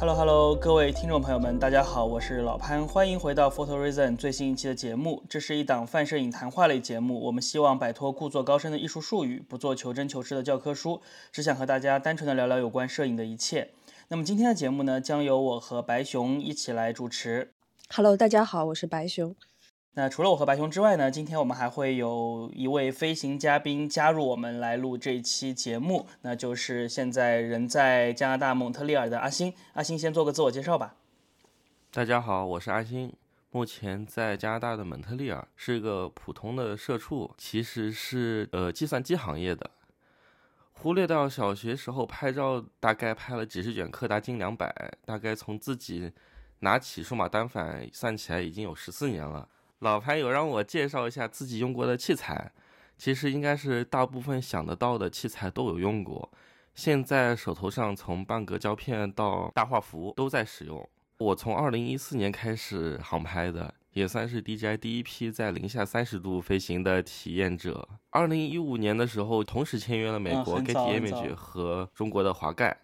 Hello Hello，各位听众朋友们，大家好，我是老潘，欢迎回到 Photo Reason 最新一期的节目。这是一档泛摄影谈话类节目，我们希望摆脱故作高深的艺术术语，不做求真求实的教科书，只想和大家单纯的聊聊有关摄影的一切。那么今天的节目呢，将由我和白熊一起来主持。Hello，大家好，我是白熊。那除了我和白熊之外呢，今天我们还会有一位飞行嘉宾加入我们来录这期节目，那就是现在人在加拿大蒙特利尔的阿星。阿星先做个自我介绍吧。大家好，我是阿星，目前在加拿大的蒙特利尔，是一个普通的社畜，其实是呃计算机行业的。忽略到小学时候拍照，大概拍了几十卷柯达金两百，大概从自己拿起数码单反算起来已经有十四年了。老潘有让我介绍一下自己用过的器材，其实应该是大部分想得到的器材都有用过。现在手头上从半格胶片到大画幅都在使用。我从二零一四年开始航拍的，也算是 DJI 第一批在零下三十度飞行的体验者。二零一五年的时候，同时签约了美国 Getty Image 和中国的华盖，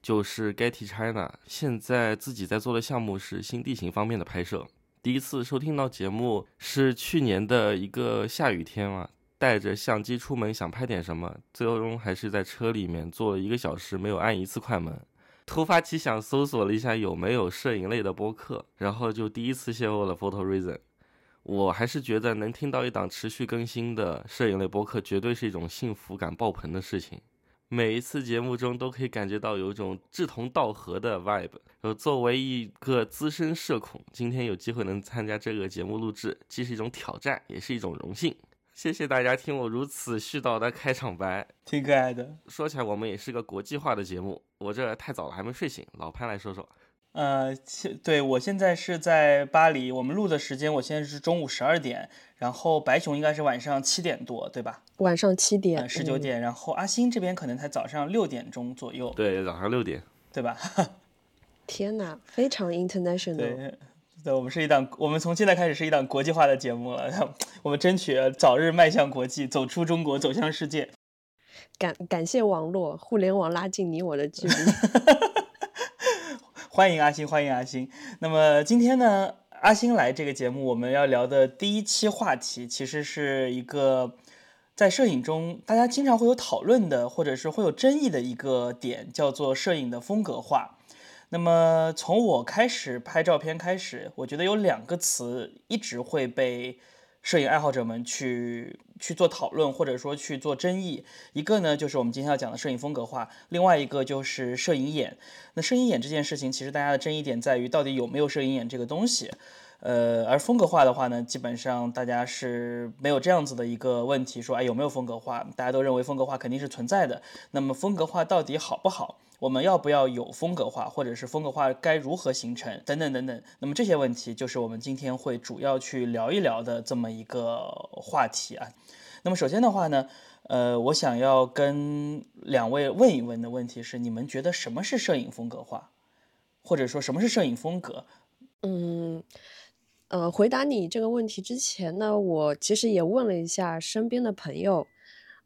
就是 Getty China。现在自己在做的项目是新地形方面的拍摄。第一次收听到节目是去年的一个下雨天嘛，带着相机出门想拍点什么，最终还是在车里面坐了一个小时，没有按一次快门。突发奇想，搜索了一下有没有摄影类的播客，然后就第一次邂逅了 Photo Reason。我还是觉得能听到一档持续更新的摄影类播客，绝对是一种幸福感爆棚的事情。每一次节目中都可以感觉到有一种志同道合的 vibe。呃，作为一个资深社恐，今天有机会能参加这个节目录制，既是一种挑战，也是一种荣幸。谢谢大家听我如此絮叨的开场白。挺可爱的。说起来，我们也是个国际化的节目。我这太早了，还没睡醒。老潘来说说。呃，现对我现在是在巴黎，我们录的时间我现在是中午十二点，然后白熊应该是晚上七点多，对吧？晚上七点，呃，十九嗯点，然后阿星这边可能才早上六点钟左右，对，早上六点。对吧？天哪，非常 international。对，对，我们是一档，我们从现在开始是一档国际化的节目了，我们争取早日迈向国际，走出中国，走向世界。感感谢网络，互联网拉近你我的距离。欢迎阿星，欢迎阿星。那么今天呢，阿星来这个节目，我们要聊的第一期话题，其实是一个在摄影中大家经常会有讨论的，或者是会有争议的一个点，叫做摄影的风格化。那么从我开始拍照片开始，我觉得有两个词一直会被摄影爱好者们去去做讨论，或者说去做争议。一个呢，就是我们今天要讲的摄影风格化；另外一个就是摄影眼。那摄影眼这件事情，其实大家的争议点在于到底有没有摄影眼这个东西。呃，而风格化的话呢，基本上大家是没有这样子的一个问题，说哎有没有风格化？大家都认为风格化肯定是存在的。那么风格化到底好不好？我们要不要有风格化，或者是风格化该如何形成，等等等等。那么这些问题就是我们今天会主要去聊一聊的这么一个话题啊。那么首先的话呢，呃，我想要跟两位问一问的问题是：你们觉得什么是摄影风格化，或者说什么是摄影风格？嗯，呃，回答你这个问题之前呢，我其实也问了一下身边的朋友，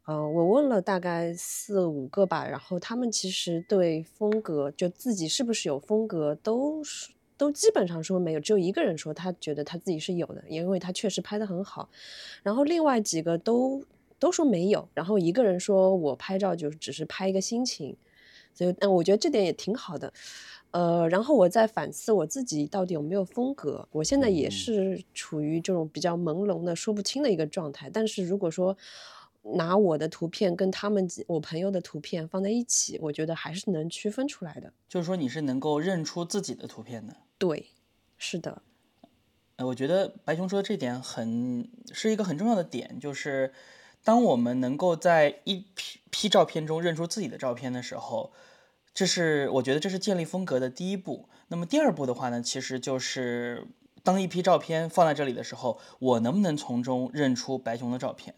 呃，我问了大概四五个吧，然后他们其实对风格，就自己是不是有风格，都是都基本上说没有，只有一个人说他觉得他自己是有的，因为他确实拍得很好，然后另外几个都都说没有，然后一个人说我拍照就只是拍一个心情，所以，嗯，我觉得这点也挺好的。呃，然后我在反思我自己到底有没有风格。我现在也嗯是处于这种比较朦胧的、说不清的一个状态。但是如果说拿我的图片跟他们几我朋友的图片放在一起，我觉得还是能区分出来的。就是说你是能够认出自己的图片的。对，是的，呃，我觉得白熊说的这点很是一个很重要的点，就是当我们能够在一批批照片中认出自己的照片的时候，这是我觉得这是建立风格的第一步。那么第二步的话呢，其实就是当一批照片放在这里的时候，我能不能从中认出白熊的照片？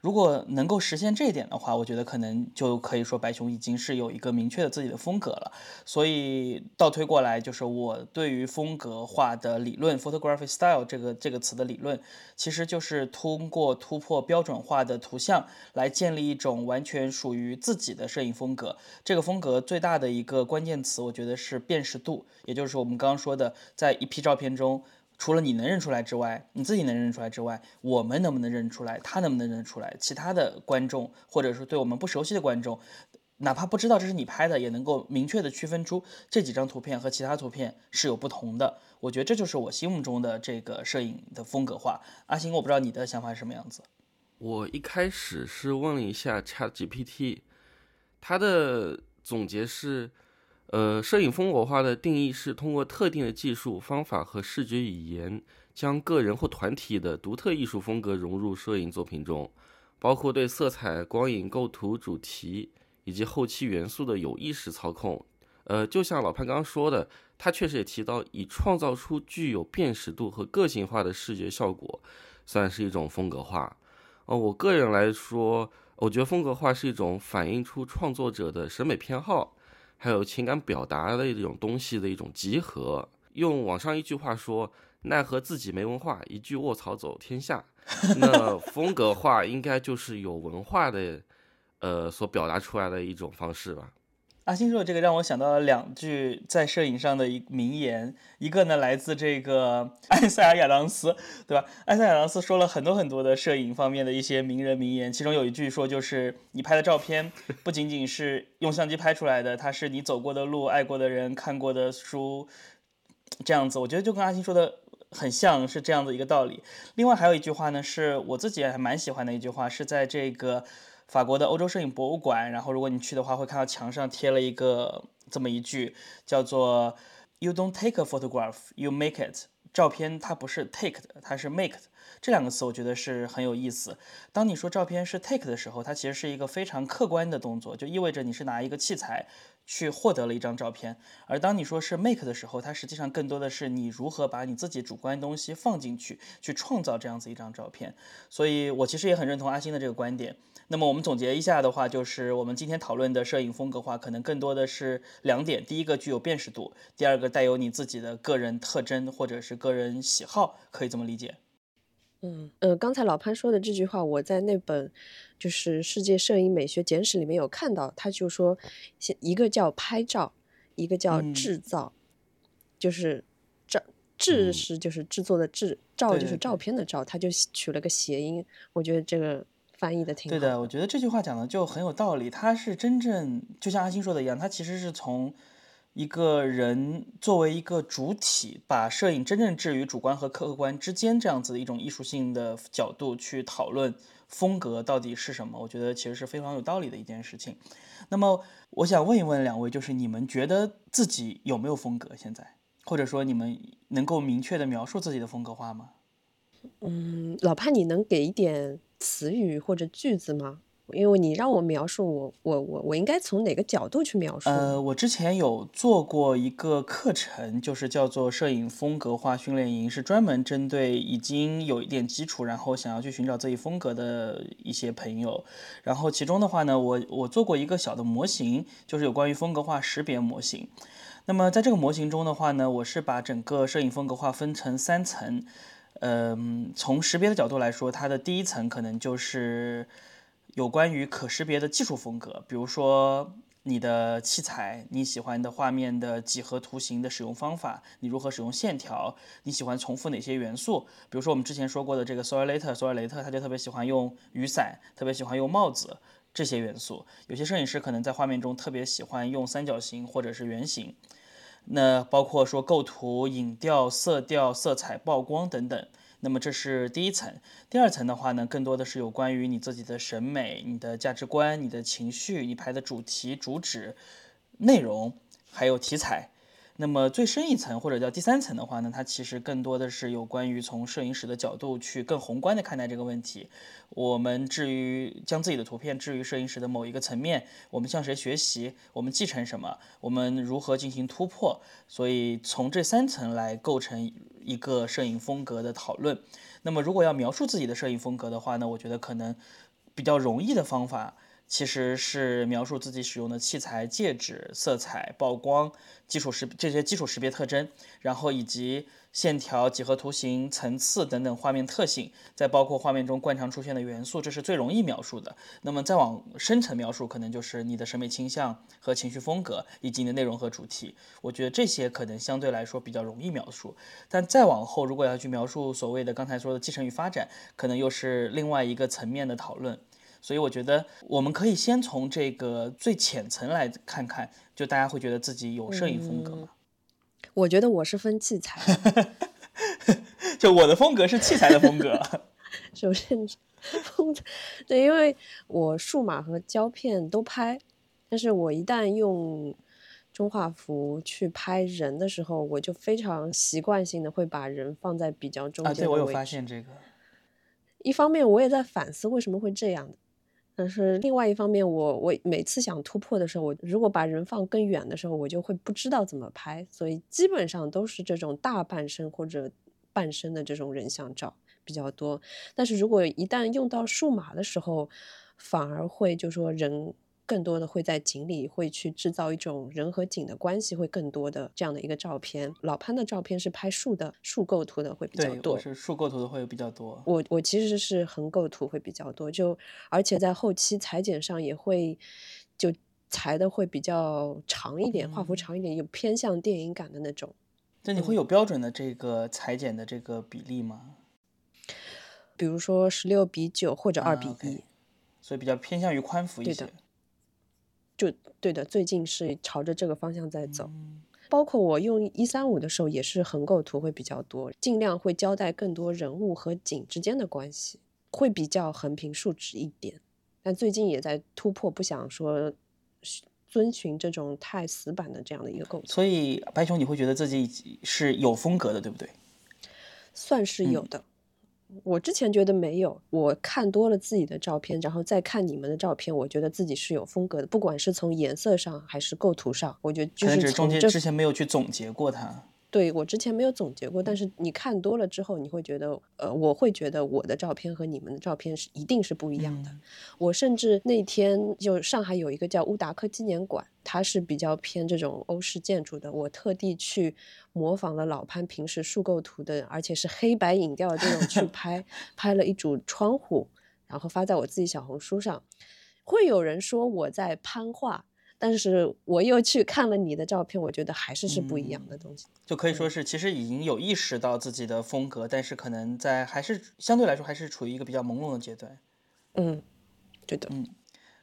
如果能够实现这一点的话，我觉得可能就可以说白熊已经是有一个明确的自己的风格了。所以倒推过来，就是我对于风格化的理论 （photography style） 这个这个词的理论，其实就是通过突破标准化的图像来建立一种完全属于自己的摄影风格。这个风格最大的一个关键词，我觉得是辨识度，也就是我们刚刚说的，在一批照片中。除了你能认出来之外，你自己能认出来之外，我们能不能认出来？他能不能认出来？其他的观众，或者说对我们不熟悉的观众，哪怕不知道这是你拍的，也能够明确的区分出这几张图片和其他图片是有不同的。我觉得这就是我心目中的这个摄影的风格化。阿星，我不知道你的想法是什么样子。我一开始是问了一下 ChatGPT，它的总结是。呃，摄影风格化的定义是通过特定的技术方法和视觉语言，将个人或团体的独特艺术风格融入摄影作品中，包括对色彩、光影、构图、主题以及后期元素的有意识操控。呃，就像老潘刚刚说的，他确实也提到，以创造出具有辨识度和个性化的视觉效果，算是一种风格化。呃，我个人来说，我觉得风格化是一种反映出创作者的审美偏好。还有情感表达的一种东西的一种集合。用网上一句话说：“奈何自己没文化，一句卧槽走天下。”那风格化应该就是有文化的，呃，所表达出来的一种方式吧。阿星说的这个让我想到了两句在摄影上的一名言，一个呢来自这个 埃塞尔亚当斯，对吧？埃塞尔亚当斯说了很多很多的摄影方面的一些名人名言，其中有一句说就是你拍的照片不仅仅是用相机拍出来的，它是你走过的路、爱过的人、看过的书，这样子，我觉得就跟阿星说的很像是这样的一个道理。另外还有一句话呢，是我自己还蛮喜欢的一句话，是在这个。法国的欧洲摄影博物馆，然后如果你去的话，会看到墙上贴了一个这么一句，叫做 “You don't take a photograph, you make it”。照片它不是 take 的，它是 make 的。这两个词我觉得是很有意思。当你说照片是 take 的时候，它其实是一个非常客观的动作，就意味着你是拿一个器材去获得了一张照片。而当你说是 make 的时候，它实际上更多的是你如何把你自己主观东西放进去，去创造这样子一张照片。所以我其实也很认同阿星的这个观点。那么我们总结一下的话，就是我们今天讨论的摄影风格化，可能更多的是两点：第一个具有辨识度，第二个带有你自己的个人特征或者是个人喜好，可以这么理解。嗯呃，刚才老潘说的这句话，我在那本就是《世界摄影美学简史》里面有看到，他就说，一个叫拍照，一个叫制造，就是照制是就是制作的制，照就是照片的照，他就取了个谐音，我觉得这个。翻译的挺对的，我觉得这句话讲的就很有道理。他是真正就像阿星说的一样，他其实是从一个人作为一个主体，把摄影真正置于主观和客观之间这样子的一种艺术性的角度去讨论风格到底是什么。我觉得其实是非常有道理的一件事情。那么我想问一问两位，就是你们觉得自己有没有风格？现在或者说你们能够明确的描述自己的风格化吗？嗯，老潘，你能给一点？词语或者句子吗？因为你让我描述，我我我我应该从哪个角度去描述？呃，我之前有做过一个课程，就是叫做摄影风格化训练营，是专门针对已经有一点基础，然后想要去寻找自己风格的一些朋友。然后其中的话呢，我我做过一个小的模型，就是有关于风格化识别模型。那么在这个模型中的话呢，我是把整个摄影风格化分成三层。嗯，从识别的角度来说，它的第一层可能就是有关于可识别的技术风格，比如说你的器材、你喜欢的画面的几何图形的使用方法、你如何使用线条、你喜欢重复哪些元素。比如说我们之前说过的这个索尔雷特，索尔雷特他就特别喜欢用雨伞，特别喜欢用帽子这些元素。有些摄影师可能在画面中特别喜欢用三角形或者是圆形。那包括说构图、影调、色调、色彩、曝光等等。那么这是第一层。第二层的话呢，更多的是有关于你自己的审美、你的价值观、你的情绪、你拍的主题、主旨、内容，还有题材。那么最深一层或者叫第三层的话呢，它其实更多的是有关于从摄影史的角度去更宏观的看待这个问题。我们至于将自己的图片置于摄影史的某一个层面，我们向谁学习，我们继承什么，我们如何进行突破？所以从这三层来构成一个摄影风格的讨论。那么如果要描述自己的摄影风格的话呢，我觉得可能。比较容易的方法。其实是描述自己使用的器材、介质、色彩、曝光、基础识这些基础识别特征，然后以及线条、几何图形、层次等等画面特性，再包括画面中惯常出现的元素，这是最容易描述的。那么再往深层描述，可能就是你的审美倾向和情绪风格，以及你的内容和主题。我觉得这些可能相对来说比较容易描述。但再往后，如果要去描述所谓的刚才说的继承与发展，可能又是另外一个层面的讨论。所以我觉得我们可以先从这个最浅层来看看，就大家会觉得自己有摄影风格吗？我觉得我是分器材，就我的风格是器材的风格。首先，风对，因为我数码和胶片都拍，但是我一旦用中画幅去拍人的时候，我就非常习惯性的会把人放在比较中间的位置。啊，对我有发现这个。一方面，我也在反思为什么会这样。但是另外一方面，我我每次想突破的时候，我如果把人放更远的时候，我就会不知道怎么拍，所以基本上都是这种大半身或者半身的这种人像照比较多。但是如果一旦用到数码的时候，反而会就说人。更多的会在景里会去制造一种人和景的关系，会更多的这样的一个照片。老潘的照片是拍树的，树构图的会比较多。是树构图的会比较多。我我其实是横构图会比较多，就而且在后期裁剪上也会就裁的会比较长一点，画幅长一点，有偏向电影感的那种。那你会有标准的这个裁剪的这个比例吗？比如说十六比九或者二比一，所以比较偏向于宽幅一些。就对的，最近是朝着这个方向在走。包括我用一三五的时候，也是横构图会比较多，尽量会交代更多人物和景之间的关系，会比较横平竖直一点。但最近也在突破，不想说遵循这种太死板的这样的一个构图。所以白熊，你会觉得自己是有风格的，对不对？算是有的。我之前觉得没有，我看多了自己的照片，然后再看你们的照片，我觉得自己是有风格的，不管是从颜色上还是构图上，我觉得就是中间之前没有去总结过它。对我之前没有总结过，但是你看多了之后，你会觉得，呃，我会觉得我的照片和你们的照片是一定是不一样的。我甚至那天就上海有一个叫乌达克纪念馆，它是比较偏这种欧式建筑的，我特地去模仿了老潘平时树构图的，而且是黑白影调的这种去拍，拍了一组窗户，然后发在我自己小红书上，会有人说我在攀画。但是我又去看了你的照片，我觉得还是是不一样的东西。就可以说是，其实已经有意识到自己的风格，但是可能在还是相对来说还是处于一个比较朦胧的阶段。嗯，对的。嗯，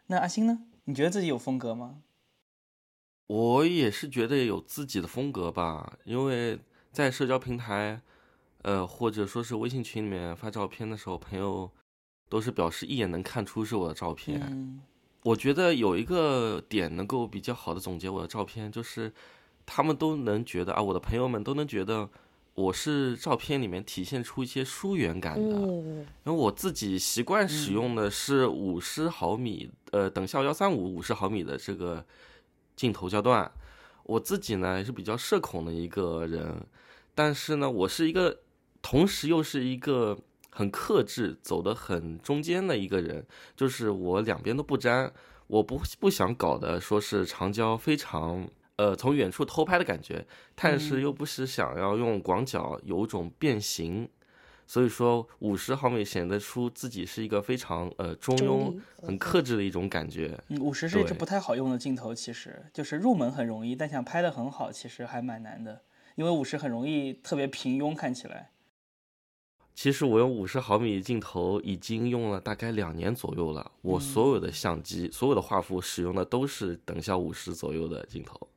那阿星呢？你觉得自己有风格吗？我也是觉得有自己的风格吧，因为在社交平台，呃，或者说是微信群里面发照片的时候，朋友都是表示一眼能看出是我的照片。我觉得有一个点能够比较好的总结我的照片，就是他们都能觉得啊，我的朋友们都能觉得我是照片里面体现出一些疏远感的。因为我自己习惯使用的是五十毫米，呃，等效幺三五五十毫米的这个镜头焦段。我自己呢也是比较社恐的一个人，但是呢，我是一个同时又是一个。很克制，走得很中间的一个人，就是我两边都不沾，我不不想搞的说是长焦非常，呃，从远处偷拍的感觉，但是又不是想要用广角有种变形，所以说五十毫米显得出自己是一个非常呃中庸、很克制的一种感觉。嗯五十是一支不太好用的镜头，其实就是入门很容易，但想拍的很好，其实还蛮难的，因为五十很容易特别平庸，看起来。其实我用五十毫米镜头已经用了大概两年左右了。我所有的相机、所有的画幅使用的都是等效五十左右的镜头。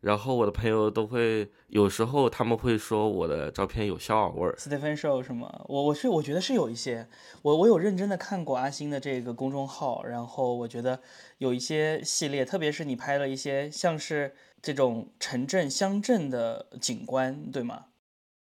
然后我的朋友都会有时候他们会说我的照片有肖尔味儿。Stephen Show 是吗？我我是我觉得是有一些。我我有认真的看过阿星的这个公众号，然后我觉得有一些系列，特别是你拍了一些像是这种城镇乡镇的景观，对吗？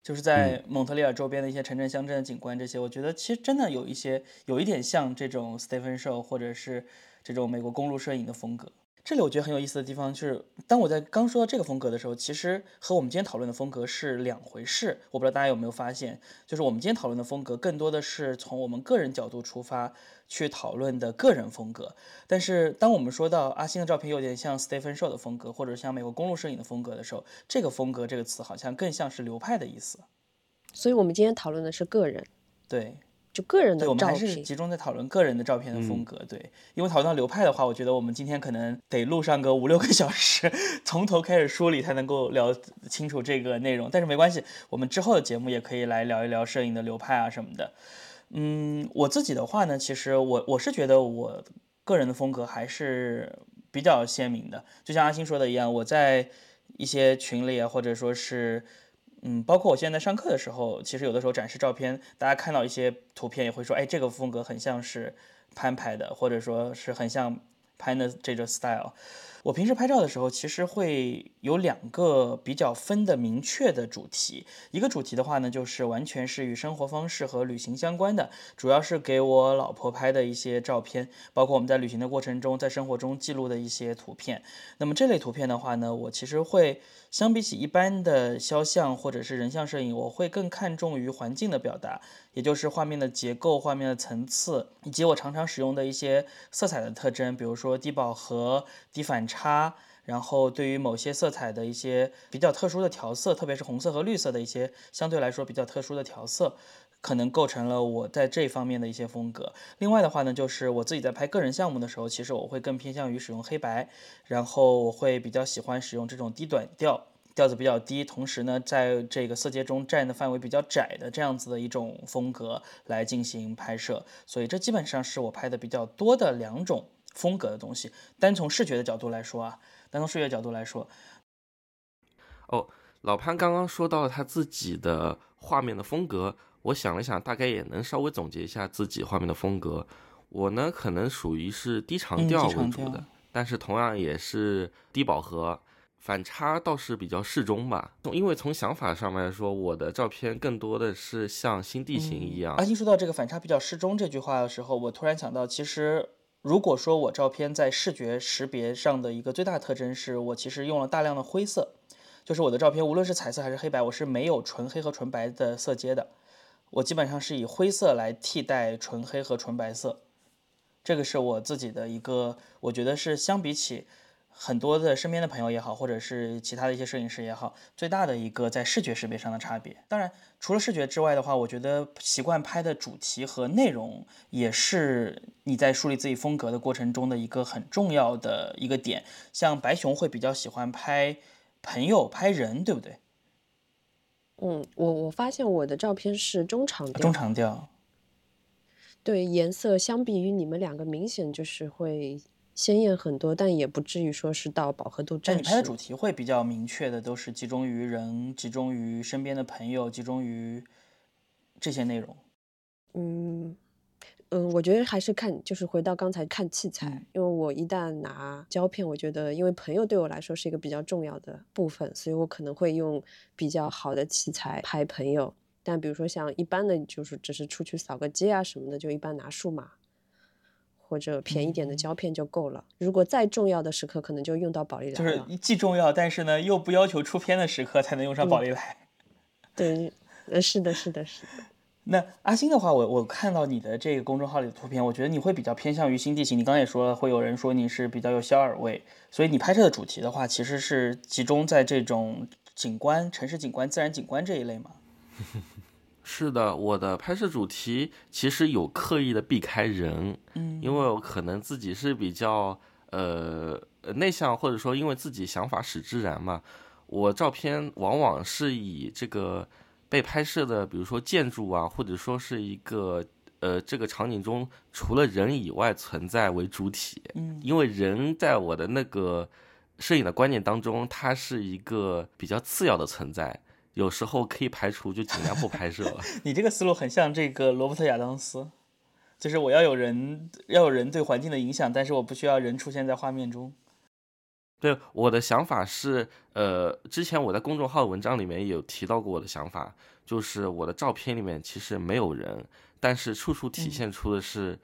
就是在蒙特利尔周边的一些城镇、乡镇的景观，这些我觉得其实真的有一些有一点像这种 Stephen Show 或者是这种美国公路摄影的风格。这里我觉得很有意思的地方就是，当我在刚说到这个风格的时候，其实和我们今天讨论的风格是两回事。我不知道大家有没有发现，就是我们今天讨论的风格更多的是从我们个人角度出发去讨论的个人风格。但是当我们说到阿星的照片有点像 Stephen Show 的风格，或者像美国公路摄影的风格的时候，这个风格这个词好像更像是流派的意思。所以我们今天讨论的是个人，对。就个人的对，我们还照是片，集中在讨论个人的照片的风格。对，因为讨论到流派的话，我觉得我们今天可能得录上个五六个小时，从头开始梳理才能够聊清楚这个内容。但是没关系，我们之后的节目也可以来聊一聊摄影的流派啊什么的。嗯，我自己的话呢，其实我我是觉得我个人的风格还是比较鲜明的，就像阿星说的一样，我在一些群里啊，或者说是。嗯，包括我现在上课的时候，其实有的时候展示照片，大家看到一些图片也会说，哎，这个风格很像是潘拍的，或者说是很像潘的这种 style。我平时拍照的时候，其实会有两个比较分的明确的主题。一个主题的话呢，就是完全是与生活方式和旅行相关的，主要是给我老婆拍的一些照片，包括我们在旅行的过程中，在生活中记录的一些图片。那么这类图片的话呢，我其实会相比起一般的肖像或者是人像摄影，我会更看重于环境的表达，也就是画面的结构、画面的层次，以及我常常使用的一些色彩的特征，比如说低饱和、低反差。差，然后对于某些色彩的一些比较特殊的调色，特别是红色和绿色的一些相对来说比较特殊的调色，可能构成了我在这方面的一些风格。另外的话呢，就是我自己在拍个人项目的时候，其实我会更偏向于使用黑白，然后我会比较喜欢使用这种低短调，调子比较低，同时呢，在这个色阶中占的范围比较窄的这样子的一种风格来进行拍摄。所以这基本上是我拍的比较多的两种。风格的东西，单从视觉的角度来说啊，单从视觉角度来说，哦，老潘刚刚说到了他自己的画面的风格，我想了想，大概也能稍微总结一下自己画面的风格。我呢，可能属于是低长调为主的，但是同样也是低饱和，反差倒是比较适中吧。因为从想法上面来说，我的照片更多的是像新地形一样。阿星说到这个反差比较适中这句话的时候，我突然想到，其实。如果说我照片在视觉识别上的一个最大特征是我其实用了大量的灰色，就是我的照片无论是彩色还是黑白，我是没有纯黑和纯白的色阶的，我基本上是以灰色来替代纯黑和纯白色，这个是我自己的一个，我觉得是相比起。很多的身边的朋友也好，或者是其他的一些摄影师也好，最大的一个在视觉识别上的差别。当然，除了视觉之外的话，我觉得习惯拍的主题和内容也是你在树立自己风格的过程中的一个很重要的一个点。像白熊会比较喜欢拍朋友、拍人，对不对？嗯，我我发现我的照片是中长调。中长调。对，颜色相比于你们两个，明显就是会。鲜艳很多，但也不至于说是到饱和度。但你拍的主题会比较明确的，都是集中于人，集中于身边的朋友，集中于这些内容。嗯嗯，我觉得还是看，就是回到刚才看器材，因为我一旦拿胶片，我觉得因为朋友对我来说是一个比较重要的部分，所以我可能会用比较好的器材拍朋友。但比如说像一般的，就是只是出去扫个街啊什么的，就一般拿数码。或者便宜点的胶片就够了。如果再重要的时刻，可能就用到宝丽来。就是既重要，但是呢又不要求出片的时刻才能用上宝丽来。对，呃，是的，是的，是的。那阿星的话，我我看到你的这个公众号里的图片，我觉得你会比较偏向于新地形。你刚刚也说了，会有人说你是比较有小饵味，所以你拍摄的主题的话，其实是集中在这种景观、城市景观、自然景观这一类吗？是的，我的拍摄主题其实有刻意的避开人，嗯，因为我可能自己是比较呃内向，或者说因为自己想法使之然嘛，我照片往往是以这个被拍摄的，比如说建筑啊，或者说是一个呃这个场景中除了人以外存在为主体，嗯，因为人在我的那个摄影的观念当中，它是一个比较次要的存在。有时候可以排除，就尽量不拍摄了。你这个思路很像这个罗伯特亚当斯，就是我要有人，要有人对环境的影响，但是我不需要人出现在画面中。对，我的想法是，呃，之前我在公众号文章里面有提到过我的想法，就是我的照片里面其实没有人，但是处处体现出的是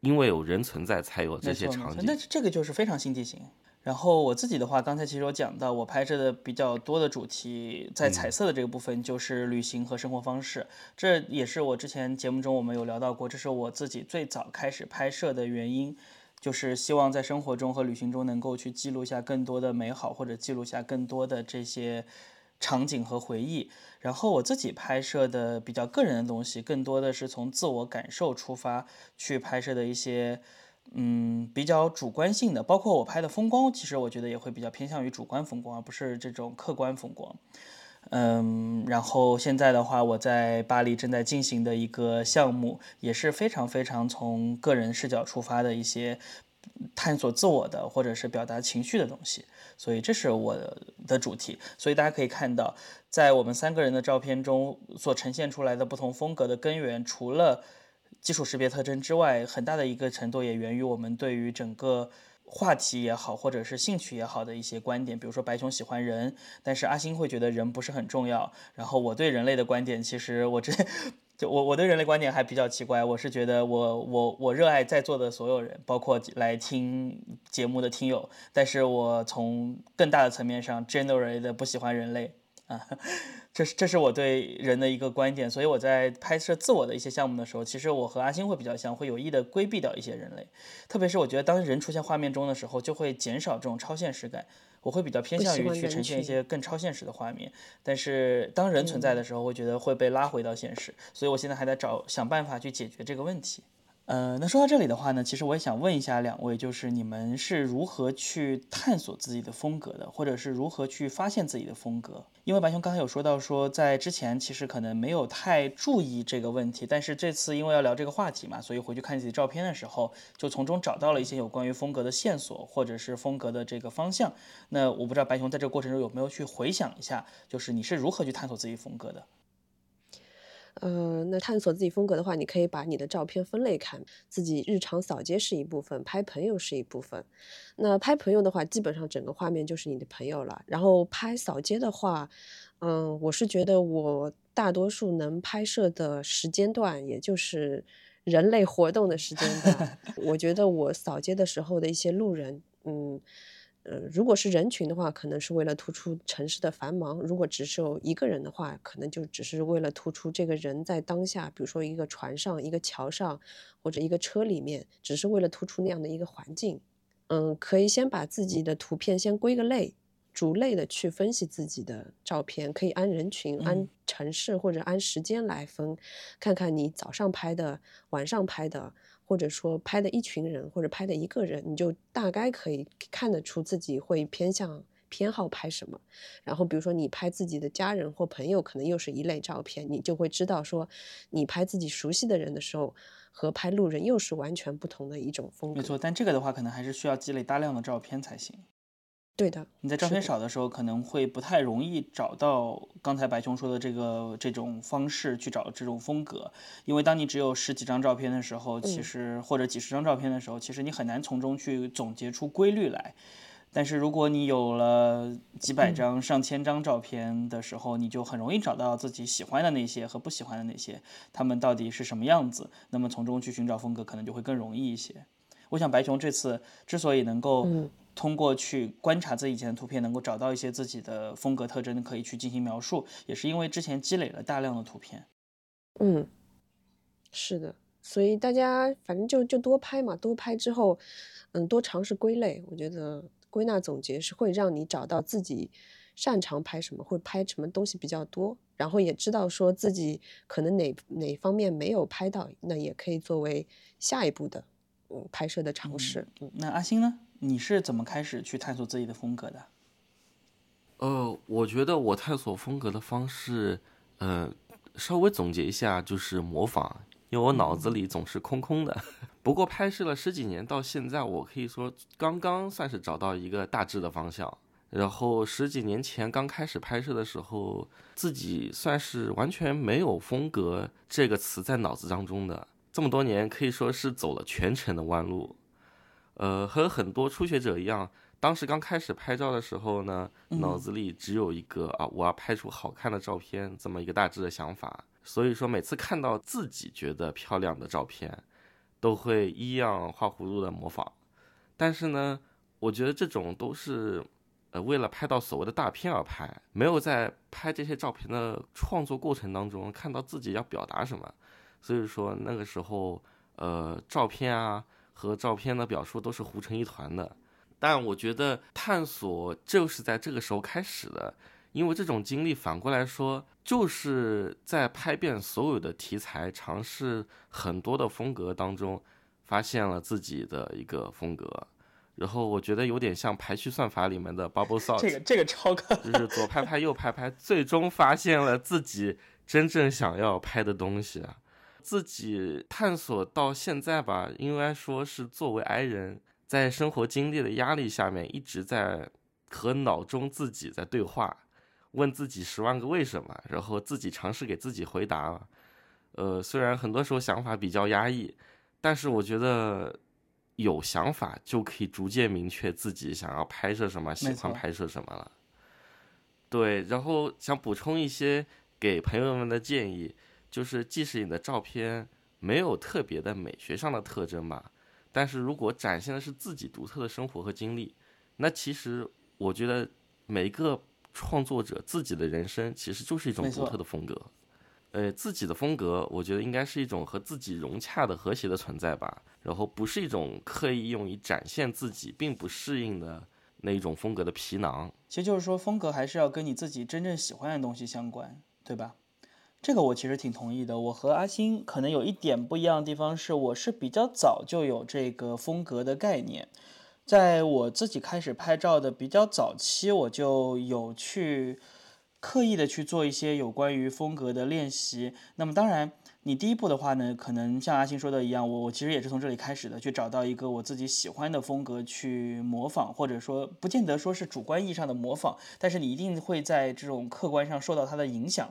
因为有人存在才有这些场景。那这个就是非常新地形。然后我自己的话，刚才其实有讲到，我拍摄的比较多的主题，在彩色的这个部分就是旅行和生活方式，这也是我之前节目中我们有聊到过，这是我自己最早开始拍摄的原因，就是希望在生活中和旅行中能够去记录下更多的美好，或者记录下更多的这些场景和回忆。然后我自己拍摄的比较个人的东西，更多的是从自我感受出发去拍摄的一些。嗯，比较主观性的，包括我拍的风光，其实我觉得也会比较偏向于主观风光，而不是这种客观风光。嗯，然后现在的话，我在巴黎正在进行的一个项目，也是非常非常从个人视角出发的一些探索自我的，或者是表达情绪的东西。所以这是我的主题。所以大家可以看到，在我们三个人的照片中所呈现出来的不同风格的根源，除了技术识别特征之外，很大的一个程度也源于我们对于整个话题也好，或者是兴趣也好的一些观点。比如说白熊喜欢人，但是阿星会觉得人不是很重要。然后我对人类的观点，其实我这 就我我对人类观点还比较奇怪，我是觉得我我我热爱在座的所有人，包括来听节目的听友，但是我从更大的层面上，generally 的不喜欢人类啊。这是这是我对人的一个观点，所以我在拍摄自我的一些项目的时候，其实我和阿星会比较像，会有意的规避掉一些人类，特别是我觉得当人出现画面中的时候，就会减少这种超现实感，我会比较偏向于去呈现一些更超现实的画面。但是当人存在的时候，我觉得会被拉回到现实，所以我现在还在找想办法去解决这个问题。呃，那说到这里的话呢，其实我也想问一下两位，就是你们是如何去探索自己的风格的，或者是如何去发现自己的风格？因为白熊刚才有说到说，在之前其实可能没有太注意这个问题，但是这次因为要聊这个话题嘛，所以回去看自己照片的时候，就从中找到了一些有关于风格的线索，或者是风格的这个方向。那我不知道白熊在这个过程中有没有去回想一下，就是你是如何去探索自己风格的？呃，那探索自己风格的话，你可以把你的照片分类看，自己日常扫街是一部分，拍朋友是一部分。那拍朋友的话，基本上整个画面就是你的朋友了。然后拍扫街的话，嗯，我是觉得我大多数能拍摄的时间段，也就是人类活动的时间段。我觉得我扫街的时候的一些路人，嗯。呃，如果是人群的话，可能是为了突出城市的繁忙；如果只是有一个人的话，可能就只是为了突出这个人在当下，比如说一个船上、一个桥上或者一个车里面，只是为了突出那样的一个环境。嗯，可以先把自己的图片先归个类，逐类的去分析自己的照片，可以按人群、按城市或者按时间来分，看看你早上拍的、晚上拍的。或者说拍的一群人，或者拍的一个人，你就大概可以看得出自己会偏向偏好拍什么。然后比如说你拍自己的家人或朋友，可能又是一类照片，你就会知道说，你拍自己熟悉的人的时候，和拍路人又是完全不同的一种风格。没错，但这个的话，可能还是需要积累大量的照片才行。对的，你在照片少的时候，可能会不太容易找到刚才白熊说的这个这种方式去找这种风格，因为当你只有十几张照片的时候，其实或者几十张照片的时候，其实你很难从中去总结出规律来。但是如果你有了几百张、上千张照片的时候，你就很容易找到自己喜欢的那些和不喜欢的那些，他们到底是什么样子，那么从中去寻找风格可能就会更容易一些。我想白熊这次之所以能够。通过去观察自己以前的图片，能够找到一些自己的风格特征，可以去进行描述，也是因为之前积累了大量的图片。嗯，是的，所以大家反正就就多拍嘛，多拍之后，嗯，多尝试归类，我觉得归纳总结是会让你找到自己擅长拍什么，会拍什么东西比较多，然后也知道说自己可能哪哪方面没有拍到，那也可以作为下一步的嗯拍摄的尝试。嗯，那阿星呢？你是怎么开始去探索自己的风格的？呃，我觉得我探索风格的方式，呃，稍微总结一下就是模仿，因为我脑子里总是空空的。不过拍摄了十几年到现在，我可以说刚刚算是找到一个大致的方向。然后十几年前刚开始拍摄的时候，自己算是完全没有风格这个词在脑子当中的。这么多年可以说是走了全程的弯路。呃，和很多初学者一样，当时刚开始拍照的时候呢，脑子里只有一个啊，我要拍出好看的照片这么一个大致的想法。所以说，每次看到自己觉得漂亮的照片，都会一样画葫芦的模仿。但是呢，我觉得这种都是，呃，为了拍到所谓的大片而拍，没有在拍这些照片的创作过程当中看到自己要表达什么。所以说那个时候，呃，照片啊和照片的表述都是糊成一团的。但我觉得探索就是在这个时候开始的，因为这种经历反过来说，就是在拍遍所有的题材、尝试很多的风格当中，发现了自己的一个风格。然后我觉得有点像排序算法里面的 bubble sort，这个这个超高，就是左拍拍右拍拍，最终发现了自己真正想要拍的东西啊。自己探索到现在吧，应该说是作为 i 人。在生活经历的压力下面，一直在和脑中自己在对话，问自己十万个为什么，然后自己尝试给自己回答。呃，虽然很多时候想法比较压抑，但是我觉得有想法就可以逐渐明确自己想要拍摄什么，喜欢拍摄什么了。对，然后想补充一些给朋友们的建议，就是即使你的照片没有特别的美学上的特征吧。但是如果展现的是自己独特的生活和经历，那其实我觉得每一个创作者自己的人生其实就是一种独特的风格。呃，自己的风格，我觉得应该是一种和自己融洽的和谐的存在吧。然后不是一种刻意用于展现自己并不适应的那一种风格的皮囊。其实就是说，风格还是要跟你自己真正喜欢的东西相关，对吧？这个我其实挺同意的。我和阿星可能有一点不一样的地方是，我是比较早就有这个风格的概念，在我自己开始拍照的比较早期，我就有去刻意的去做一些有关于风格的练习。那么当然，你第一步的话呢，可能像阿星说的一样，我我其实也是从这里开始的，去找到一个我自己喜欢的风格去模仿，或者说不见得说是主观意义上的模仿，但是你一定会在这种客观上受到它的影响。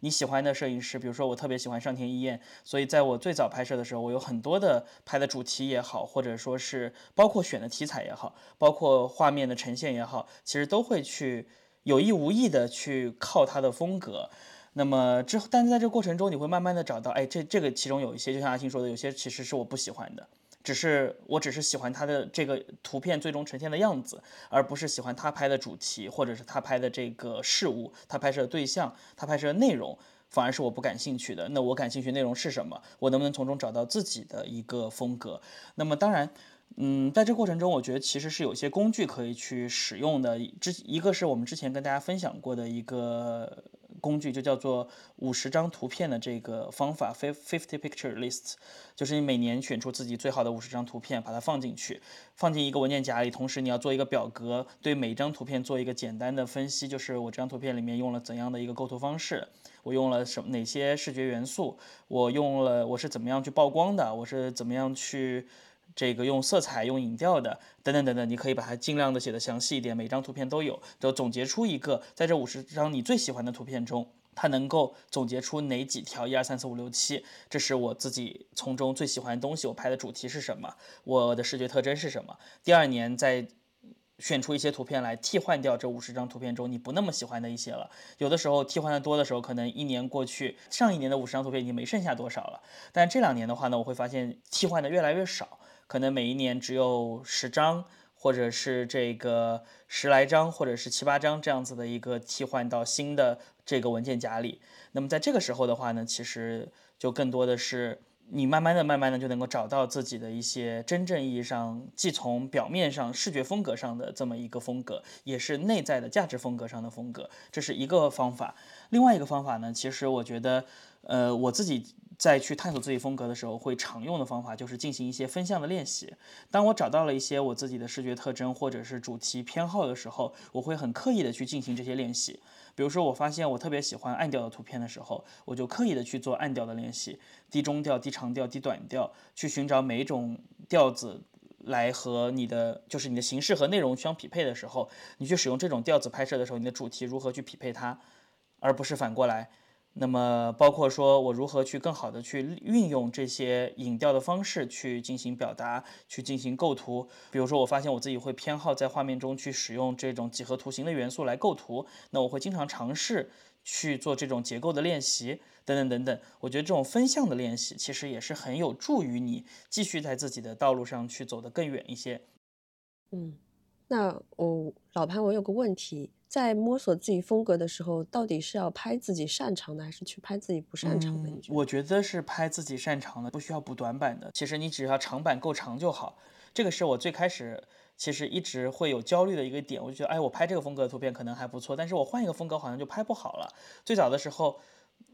你喜欢的摄影师，比如说我特别喜欢上田一彦，所以在我最早拍摄的时候，我有很多的拍的主题也好，或者说是包括选的题材也好，包括画面的呈现也好，其实都会去有意无意的去靠他的风格。那么之后，但是在这个过程中，你会慢慢的找到，哎，这这个其中有一些，就像阿星说的，有些其实是我不喜欢的。只是我只是喜欢他的这个图片最终呈现的样子，而不是喜欢他拍的主题，或者是他拍的这个事物，他拍摄的对象，他拍摄的内容，反而是我不感兴趣的。那我感兴趣内容是什么？我能不能从中找到自己的一个风格？那么当然，嗯，在这过程中，我觉得其实是有些工具可以去使用的。之一个是我们之前跟大家分享过的一个。工具就叫做五十张图片的这个方法，fifty picture list，就是你每年选出自己最好的五十张图片，把它放进去，放进一个文件夹里。同时你要做一个表格，对每一张图片做一个简单的分析，就是我这张图片里面用了怎样的一个构图方式，我用了什哪些视觉元素，我用了我是怎么样去曝光的，我是怎么样去。这个用色彩、用影调的等等等等，你可以把它尽量的写的详细一点，每张图片都有，就总结出一个，在这五十张你最喜欢的图片中，它能够总结出哪几条？一二三四五六七，这是我自己从中最喜欢的东西。我拍的主题是什么？我的视觉特征是什么？第二年再选出一些图片来替换掉这五十张图片中你不那么喜欢的一些了。有的时候替换的多的时候，可能一年过去，上一年的五十张图片已经没剩下多少了。但这两年的话呢，我会发现替换的越来越少。可能每一年只有十张，或者是这个十来张，或者是七八张这样子的一个替换到新的这个文件夹里。那么在这个时候的话呢，其实就更多的是你慢慢的、慢慢的就能够找到自己的一些真正意义上，既从表面上视觉风格上的这么一个风格，也是内在的价值风格上的风格，这是一个方法。另外一个方法呢，其实我觉得，呃，我自己。在去探索自己风格的时候，会常用的方法就是进行一些分项的练习。当我找到了一些我自己的视觉特征或者是主题偏好的时候，我会很刻意的去进行这些练习。比如说，我发现我特别喜欢暗调的图片的时候，我就刻意的去做暗调的练习，低中调、低长调、低短调，去寻找每一种调子来和你的就是你的形式和内容相匹配的时候，你去使用这种调子拍摄的时候，你的主题如何去匹配它，而不是反过来。那么，包括说我如何去更好的去运用这些影调的方式去进行表达，去进行构图。比如说，我发现我自己会偏好在画面中去使用这种几何图形的元素来构图。那我会经常尝试去做这种结构的练习，等等等等。我觉得这种分项的练习其实也是很有助于你继续在自己的道路上去走得更远一些。嗯，那我老潘，我有个问题，在摸索自己风格的时候，到底是要拍自己擅长的，还是去拍自己不擅长的？嗯，我觉得是拍自己擅长的，不需要补短板的。其实你只要长板够长就好。这个是我最开始其实一直会有焦虑的一个点，我就觉得，哎，我拍这个风格的图片可能还不错，但是我换一个风格好像就拍不好了。最早的时候。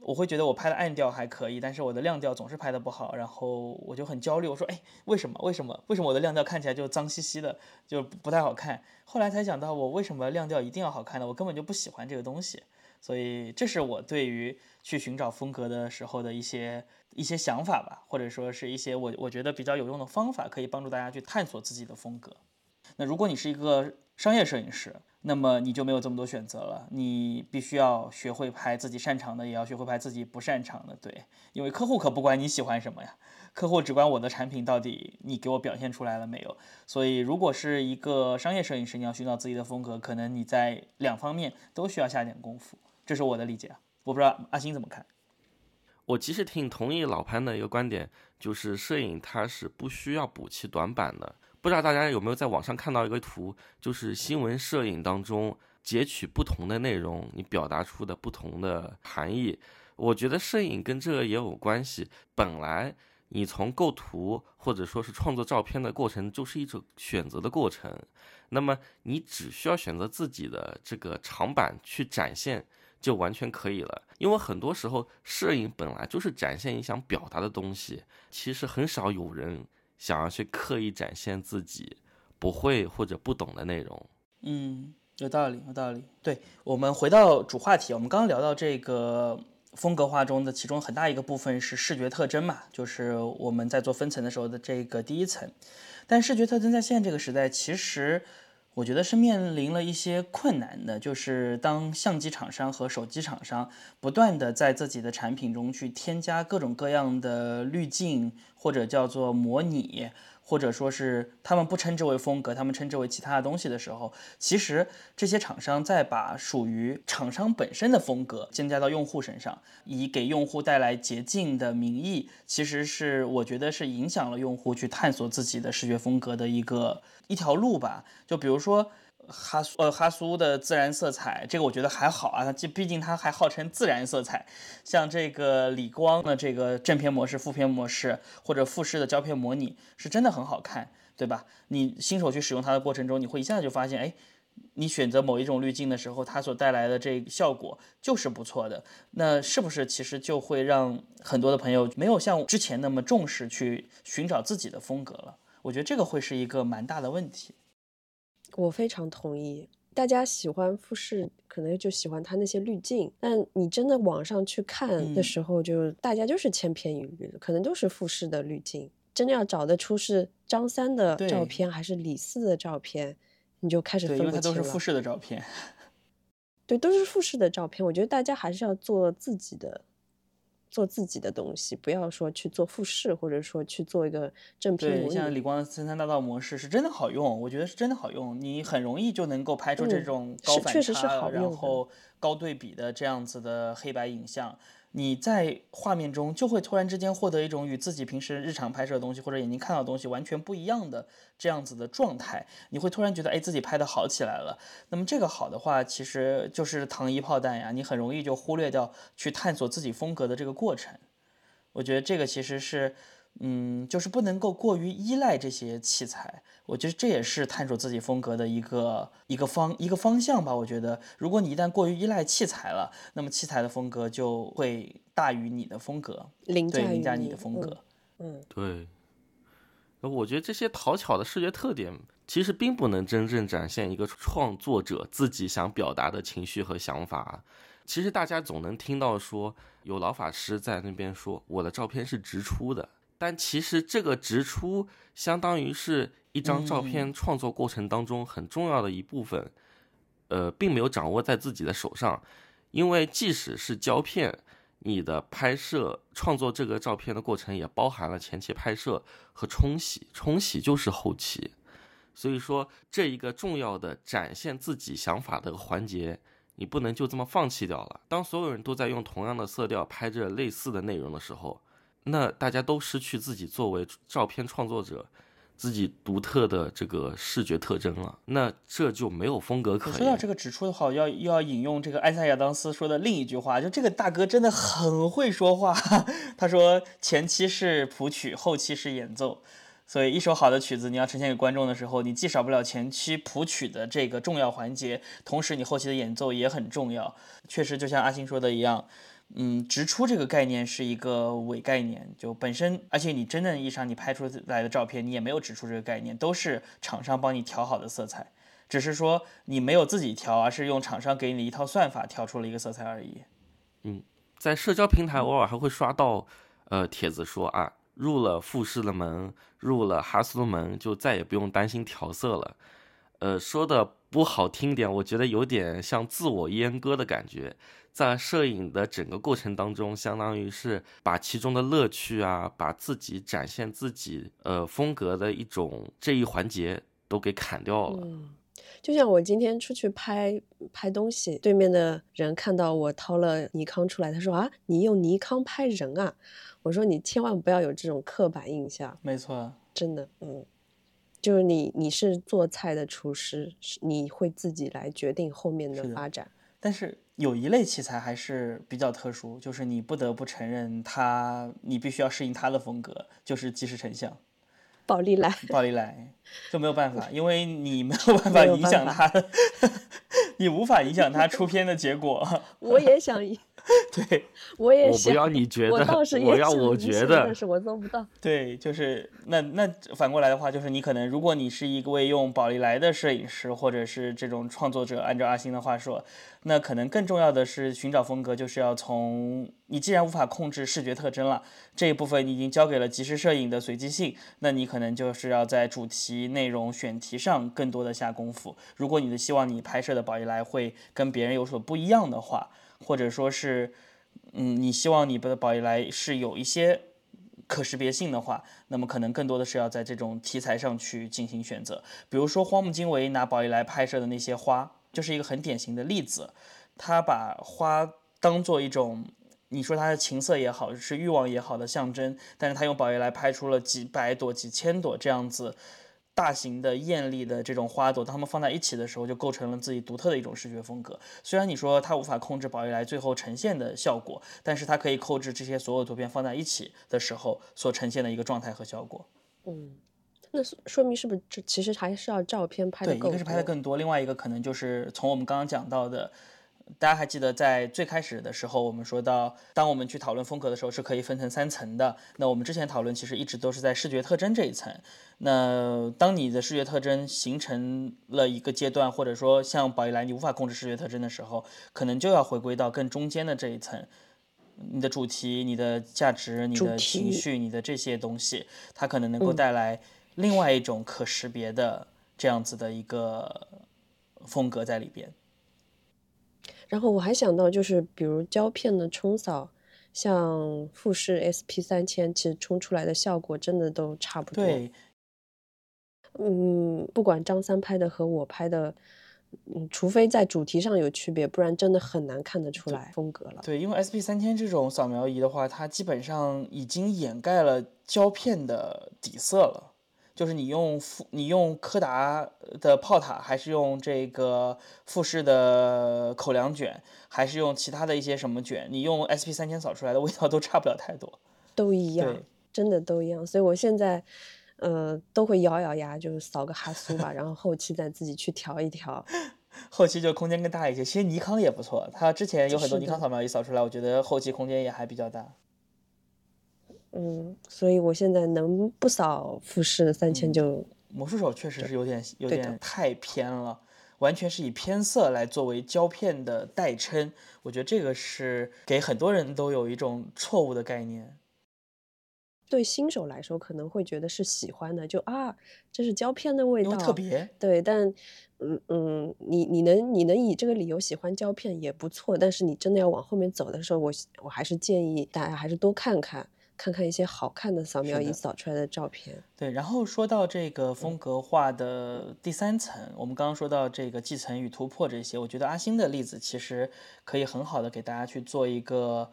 我会觉得我拍的暗调还可以，但是我的亮调总是拍的不好，然后我就很焦虑。我说，哎，为什么？为什么？为什么我的亮调看起来就脏兮兮的，就不太好看？后来才想到，我为什么亮调一定要好看呢？我根本就不喜欢这个东西。所以，这是我对于去寻找风格的时候的一些一些想法吧，或者说是一些我我觉得比较有用的方法，可以帮助大家去探索自己的风格。那如果你是一个商业摄影师，那么你就没有这么多选择了，你必须要学会拍自己擅长的，也要学会拍自己不擅长的。对，因为客户可不管你喜欢什么呀，客户只管我的产品到底你给我表现出来了没有。所以，如果是一个商业摄影师，你要寻找自己的风格，可能你在两方面都需要下点功夫。这是我的理解，我不知道阿星怎么看。我其实挺同意老潘的一个观点，就是摄影它是不需要补齐短板的。不知道大家有没有在网上看到一个图，就是新闻摄影当中截取不同的内容，你表达出的不同的含义。我觉得摄影跟这个也有关系。本来你从构图或者说是创作照片的过程，就是一种选择的过程。那么你只需要选择自己的这个长板去展现，就完全可以了。因为很多时候，摄影本来就是展现你想表达的东西，其实很少有人。想要去刻意展现自己不会或者不懂的内容，嗯，有道理，有道理。对我们回到主话题，我们刚刚聊到这个风格化中的其中很大一个部分是视觉特征嘛，就是我们在做分层的时候的这个第一层。但视觉特征在现在这个时代，其实我觉得是面临了一些困难的，就是当相机厂商和手机厂商不断的在自己的产品中去添加各种各样的滤镜。或者叫做模拟，或者说是他们不称之为风格，他们称之为其他的东西的时候，其实这些厂商在把属于厂商本身的风格增加到用户身上，以给用户带来捷径的名义，其实是我觉得是影响了用户去探索自己的视觉风格的一个一条路吧。就比如说。哈苏呃哈苏的自然色彩，这个我觉得还好啊，它毕毕竟它还号称自然色彩。像这个理光的这个正片模式、负片模式或者复式的胶片模拟，是真的很好看，对吧？你新手去使用它的过程中，你会一下子就发现，哎，你选择某一种滤镜的时候，它所带来的这个效果就是不错的。那是不是其实就会让很多的朋友没有像之前那么重视去寻找自己的风格了？我觉得这个会是一个蛮大的问题。我非常同意，大家喜欢富士，可能就喜欢它那些滤镜。但你真的网上去看的时候，就大家就是千篇一律的，可能都是富士的滤镜。真的要找得出是张三的照片还是李四的照片，你就开始分不清了。因为它都是富士的照片。对，都是富士的照片。我觉得大家还是要做自己的。做自己的东西，不要说去做复试，或者说去做一个正品对，像李光的三三大道模式是真的好用，我觉得是真的好用，你很容易就能够拍出这种高反差，然后高对比的这样子的黑白影像。你在画面中就会突然之间获得一种与自己平时日常拍摄的东西或者眼睛看到的东西完全不一样的这样子的状态，你会突然觉得哎自己拍的好起来了。那么这个好的话，其实就是糖衣炮弹呀，你很容易就忽略掉去探索自己风格的这个过程。我觉得这个其实是。嗯，就是不能够过于依赖这些器材，我觉得这也是探索自己风格的一个一个方一个方向吧。我觉得，如果你一旦过于依赖器材了，那么器材的风格就会大于你的风格，凌驾凌驾你的风格。嗯，对。我觉得这些讨巧的视觉特点，其实并不能真正展现一个创作者自己想表达的情绪和想法。其实大家总能听到说，有老法师在那边说，我的照片是直出的。但其实这个直出相当于是一张照片创作过程当中很重要的一部分，呃，并没有掌握在自己的手上，因为即使是胶片，你的拍摄创作这个照片的过程也包含了前期拍摄和冲洗，冲洗就是后期，所以说这一个重要的展现自己想法的环节，你不能就这么放弃掉了。当所有人都在用同样的色调拍着类似的内容的时候，那大家都失去自己作为照片创作者自己独特的这个视觉特征了。那这就没有风格可言。说到这个指出的话，要又要引用这个埃塞亚当斯说的另一句话，就这个大哥真的很会说话。他说前期是谱曲，后期是演奏。所以，一首好的曲子，你要呈现给观众的时候，你既少不了前期谱曲的这个重要环节，同时你后期的演奏也很重要。确实，就像阿星说的一样，嗯，直出这个概念是一个伪概念，就本身，而且你真正意义上你拍出来的照片，你也没有直出这个概念，都是厂商帮你调好的色彩，只是说你没有自己调，而是用厂商给你的一套算法调出了一个色彩而已。嗯，在社交平台偶尔还会刷到，呃，帖子说啊。入了富士的门，入了哈苏的门，就再也不用担心调色了。呃，说的不好听点，我觉得有点像自我阉割的感觉。在摄影的整个过程当中，相当于是把其中的乐趣啊，把自己展现自己呃风格的一种这一环节都给砍掉了。嗯，就像我今天出去拍拍东西，对面的人看到我掏了尼康出来，他说啊，你用尼康拍人啊？我说你千万不要有这种刻板印象，没错，真的，嗯，就是你你是做菜的厨师，你会自己来决定后面的发展。但是有一类器材还是比较特殊，就是你不得不承认它，你必须要适应它的风格，就是即时成像。宝丽来，宝丽来就没有办法，因为你没有办法影响他，你无法影响他出片的结果。我也想。对，我也我不要你觉得，我倒是我要我觉得，但是我做不到。对，就是那那反过来的话，就是你可能，如果你是一位用宝丽来的摄影师，或者是这种创作者，按照阿星的话说，那可能更重要的是寻找风格，就是要从你既然无法控制视觉特征了，这一部分你已经交给了即时摄影的随机性，那你可能就是要在主题、内容、选题上更多的下功夫。如果你的希望你拍摄的宝丽来会跟别人有所不一样的话。或者说是，嗯，你希望你的宝丽来是有一些可识别性的话，那么可能更多的是要在这种题材上去进行选择。比如说荒木经惟拿宝丽来拍摄的那些花，就是一个很典型的例子。他把花当做一种，你说它的情色也好，是欲望也好的象征，但是他用宝丽来拍出了几百朵、几千朵这样子。大型的艳丽的这种花朵，当它们放在一起的时候，就构成了自己独特的一种视觉风格。虽然你说它无法控制宝丽来最后呈现的效果，但是它可以控制这些所有图片放在一起的时候所呈现的一个状态和效果。嗯，那说明是不是这其实还是要照片拍的对，一个是拍的更多，另外一个可能就是从我们刚刚讲到的。大家还记得，在最开始的时候，我们说到，当我们去讨论风格的时候，是可以分成三层的。那我们之前讨论其实一直都是在视觉特征这一层。那当你的视觉特征形成了一个阶段，或者说像宝丽来，你无法控制视觉特征的时候，可能就要回归到更中间的这一层。你的主题、你的价值、你的情绪、你的这些东西，它可能能够带来另外一种可识别的这样子的一个风格在里边。然后我还想到，就是比如胶片的冲扫，像富士 SP 三千，其实冲出来的效果真的都差不多。对，嗯，不管张三拍的和我拍的，嗯，除非在主题上有区别，不然真的很难看得出来风格了。对，因为 SP 三千这种扫描仪的话，它基本上已经掩盖了胶片的底色了。就是你用富，你用柯达的炮塔，还是用这个富士的口粮卷，还是用其他的一些什么卷？你用 SP 三千扫出来的味道都差不了太多，都一样，真的都一样。所以我现在，呃，都会咬咬牙，就是扫个哈苏吧，然后后期再自己去调一调。后期就空间更大一些。其实尼康也不错，它之前有很多尼康扫描仪扫出来，我觉得后期空间也还比较大。嗯，所以我现在能不扫富士三千就魔术手确实是有点有点太偏了，完全是以偏色来作为胶片的代称，我觉得这个是给很多人都有一种错误的概念。对新手来说可能会觉得是喜欢的，就啊，这是胶片的味道，特别对。但嗯嗯，你你能你能以这个理由喜欢胶片也不错，但是你真的要往后面走的时候，我我还是建议大家还是多看看。看看一些好看的扫描仪扫出来的照片。对，然后说到这个风格化的第三层，我们刚刚说到这个继承与突破这些，我觉得阿星的例子其实可以很好的给大家去做一个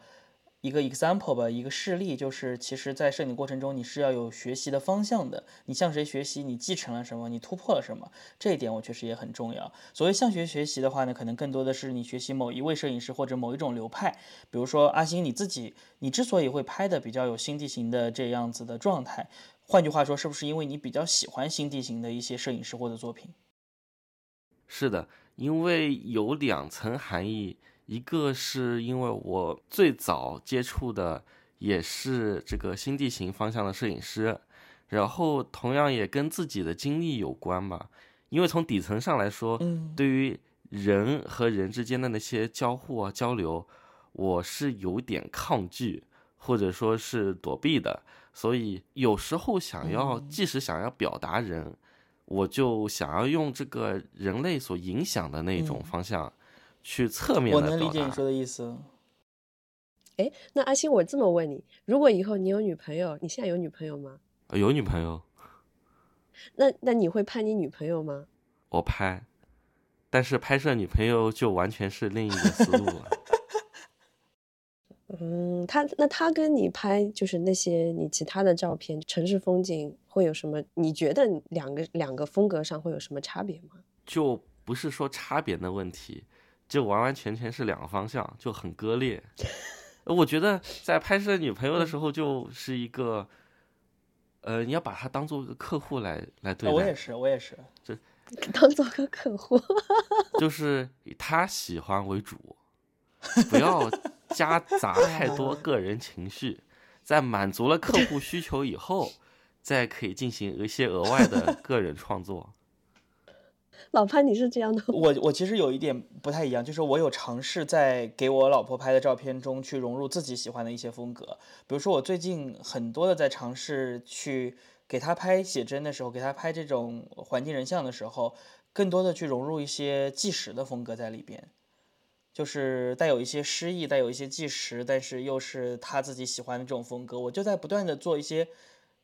一个 example 吧，一个事例，就是其实在摄影过程中你是要有学习的方向的，你向谁学习，你继承了什么，你突破了什么，这一点我确实也很重要。所谓向学学习的话呢，可能更多的是你学习某一位摄影师或者某一种流派，比如说阿星你自己，你之所以会拍的比较有新地形的这样子的状态。换句话说，是不是因为你比较喜欢新地形的一些摄影师或者作品？是的，因为有两层含义，一个是因为我最早接触的也是这个新地形方向的摄影师，然后同样也跟自己的经历有关吧。因为从底层上来说，嗯对于人和人之间的那些交互啊交流，我是有点抗拒，或者说是躲避的。所以有时候想要，嗯即使想要表达人，我就想要用这个人类所影响的那种嗯方向，去侧面我的表达。能理解你说的意思。哎，那阿星，我这么问你，如果以后你有女朋友，你现在有女朋友吗？呃有女朋友，那那你会拍你女朋友吗？我拍，但是拍摄女朋友就完全是另一个思路了。嗯，他那他跟你拍就是那些你其他的照片，城市风景会有什么？你觉得两个两个风格上会有什么差别吗？就不是说差别的问题，就完完全全是两个方向，就很割裂。呃 我觉得在拍摄女朋友的时候，就是一个，呃，你要把她当做一个客户来来对待，啊我也是，我也是。就 当做个客户，就是以她喜欢为主，不要夹杂太多 个人情绪，在满足了客户需求以后，再可以进行一些额外的个人创作。老潘你是这样的？我我其实有一点不太一样，就是我有尝试在给我老婆拍的照片中去融入自己喜欢的一些风格，比如说我最近很多的在尝试去给她拍写真的时候，给她拍这种环境人像的时候，更多的去融入一些纪实的风格在里边，就是带有一些诗意，带有一些纪实，但是又是她自己喜欢的这种风格，我就在不断的做一些。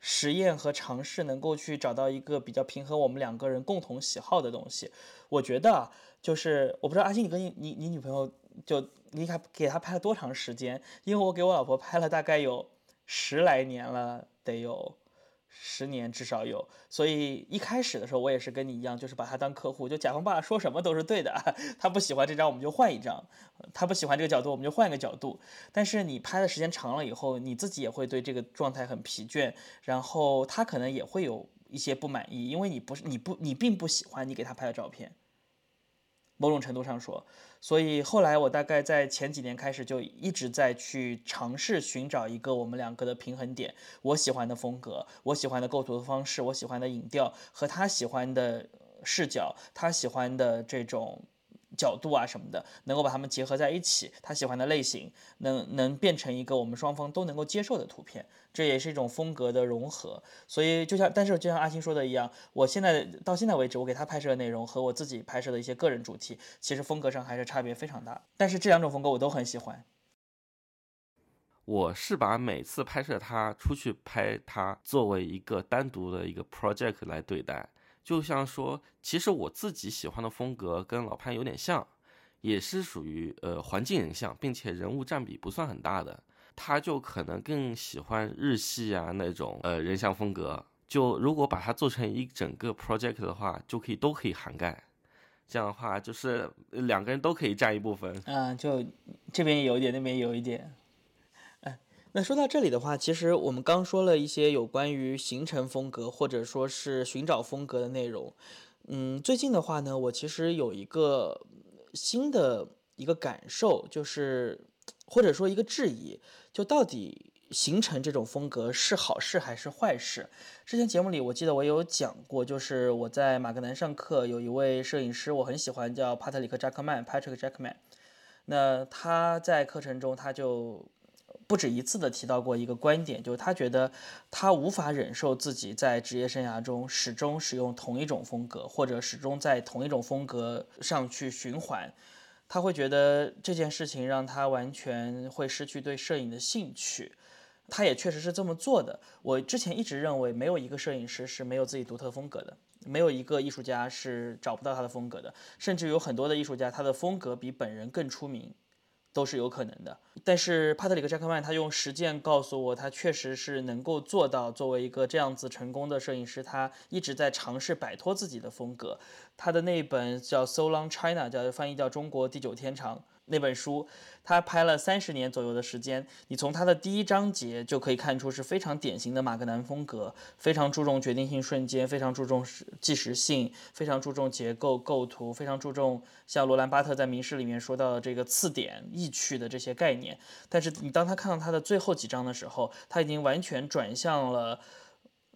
实验和尝试能够去找到一个比较平衡我们两个人共同喜好的东西。我觉得，就是我不知道阿星，你跟你你你女朋友就你给给她拍了多长时间？因为我给我老婆拍了大概有十来年了，得有十年至少有。所以一开始的时候，我也是跟你一样，就是把他当客户，就甲方爸爸说什么都是对的。他不喜欢这张，我们就换一张；他不喜欢这个角度，我们就换一个角度。但是你拍的时间长了以后，你自己也会对这个状态很疲倦，然后他可能也会有一些不满意，因为你不是你不你并不喜欢你给他拍的照片。某种程度上说，所以后来我大概在前几年开始就一直在去尝试寻找一个我们两个的平衡点。我喜欢的风格，我喜欢的构图的方式，我喜欢的影调和他喜欢的视角，他喜欢的这种角度啊什么的，能够把它们结合在一起，他喜欢的类型能能变成一个我们双方都能够接受的图片，这也是一种风格的融合。所以就像，但是就像阿星说的一样，我现在到现在为止，我给他拍摄的内容和我自己拍摄的一些个人主题，其实风格上还是差别非常大。但是这两种风格我都很喜欢。我是把每次拍摄他出去拍他作为一个单独的一个 project 来对待，就像说，其实我自己喜欢的风格跟老潘有点像，也是属于呃环境人像，并且人物占比不算很大的。他就可能更喜欢日系啊那种呃人像风格。就如果把它做成一整个 project 的话，就可以都可以涵盖。这样的话，就是两个人都可以占一部分。嗯，就这边有一点，那边有一点。那说到这里的话，其实我们刚说了一些有关于形成风格或者说是寻找风格的内容。嗯，最近的话呢，我其实有一个新的一个感受，就是或者说一个质疑，就到底形成这种风格是好事还是坏事？之前节目里我记得我有讲过，就是我在马格南上课，有一位摄影师我很喜欢，叫帕特里克·扎克曼 （Patrick Jackman）。那他在课程中他就不止一次的提到过一个观点，就是他觉得他无法忍受自己在职业生涯中始终使用同一种风格，或者始终在同一种风格上去循环。他会觉得这件事情让他完全会失去对摄影的兴趣。他也确实是这么做的。我之前一直认为，没有一个摄影师是没有自己独特风格的，没有一个艺术家是找不到他的风格的，甚至有很多的艺术家，他的风格比本人更出名。都是有可能的，但是帕特里克·扎克曼他用实践告诉我，他确实是能够做到。作为一个这样子成功的摄影师，他一直在尝试摆脱自己的风格。他的那本叫《So Long China》，叫翻译叫《中国地久天长》。那本书，他拍了三十年左右的时间。你从他的第一章节就可以看出是非常典型的马格南风格，非常注重决定性瞬间，非常注重纪实性，非常注重结构构图，非常注重像罗兰巴特在《名士》里面说到的这个次点、意趣的这些概念。但是你当他看到他的最后几章的时候，他已经完全转向了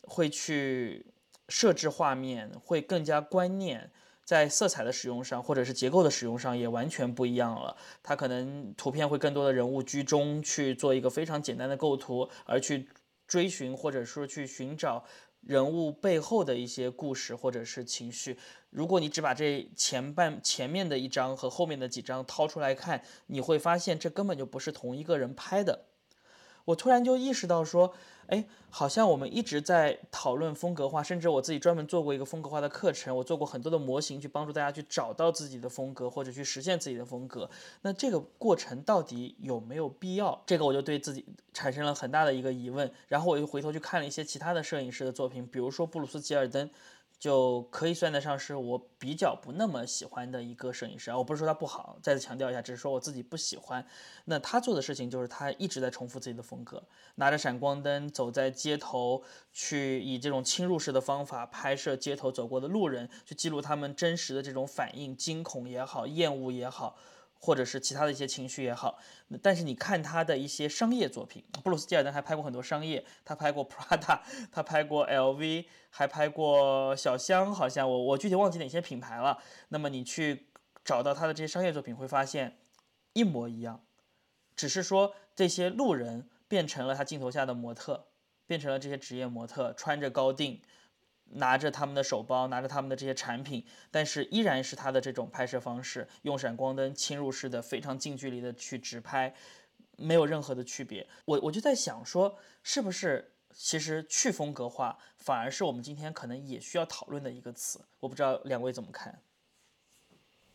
会去设置画面，会更加观念。在色彩的使用上，或者是结构的使用上，也完全不一样了。它可能图片会更多的人物居中去做一个非常简单的构图，而去追寻或者说去寻找人物背后的一些故事或者是情绪。如果你只把这前半前面的一张和后面的几张掏出来看，你会发现这根本就不是同一个人拍的。我突然就意识到说。哎，好像我们一直在讨论风格化，甚至我自己专门做过一个风格化的课程，我做过很多的模型去帮助大家去找到自己的风格或者去实现自己的风格。那这个过程到底有没有必要？这个我就对自己产生了很大的一个疑问。然后我又回头去看了一些其他的摄影师的作品，比如说布鲁斯吉尔登。就可以算得上是我比较不那么喜欢的一个摄影师啊，我不是说他不好，再次强调一下，只是说我自己不喜欢。那他做的事情就是他一直在重复自己的风格，拿着闪光灯走在街头，去以这种侵入式的方法拍摄街头走过的路人，去记录他们真实的这种反应，惊恐也好，厌恶也好。或者是其他的一些情绪也好，但是你看他的一些商业作品，布鲁斯·吉尔登还拍过很多商业，他拍过 Prada，他拍过 LV，还拍过小香，好像我我具体忘记哪些品牌了。那么你去找到他的这些商业作品，会发现一模一样，只是说这些路人变成了他镜头下的模特，变成了这些职业模特，穿着高定。拿着他们的手包，拿着他们的这些产品，但是依然是他的这种拍摄方式，用闪光灯侵入式的非常近距离的去直拍，没有任何的区别。我我就在想说，是不是其实去风格化反而是我们今天可能也需要讨论的一个词？我不知道两位怎么看。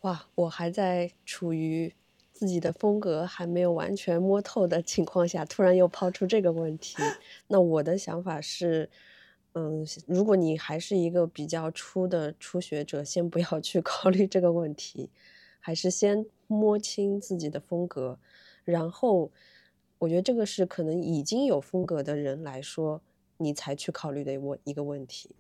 哇，我还在处于自己的风格还没有完全摸透的情况下，突然又抛出这个问题，那我的想法是。嗯，如果你还是一个比较初的初学者，先不要去 考虑这个问题，还是先摸清自己的风格，然后我觉得这个是可能已经有风格的人来说，你才去考虑的问一个问题。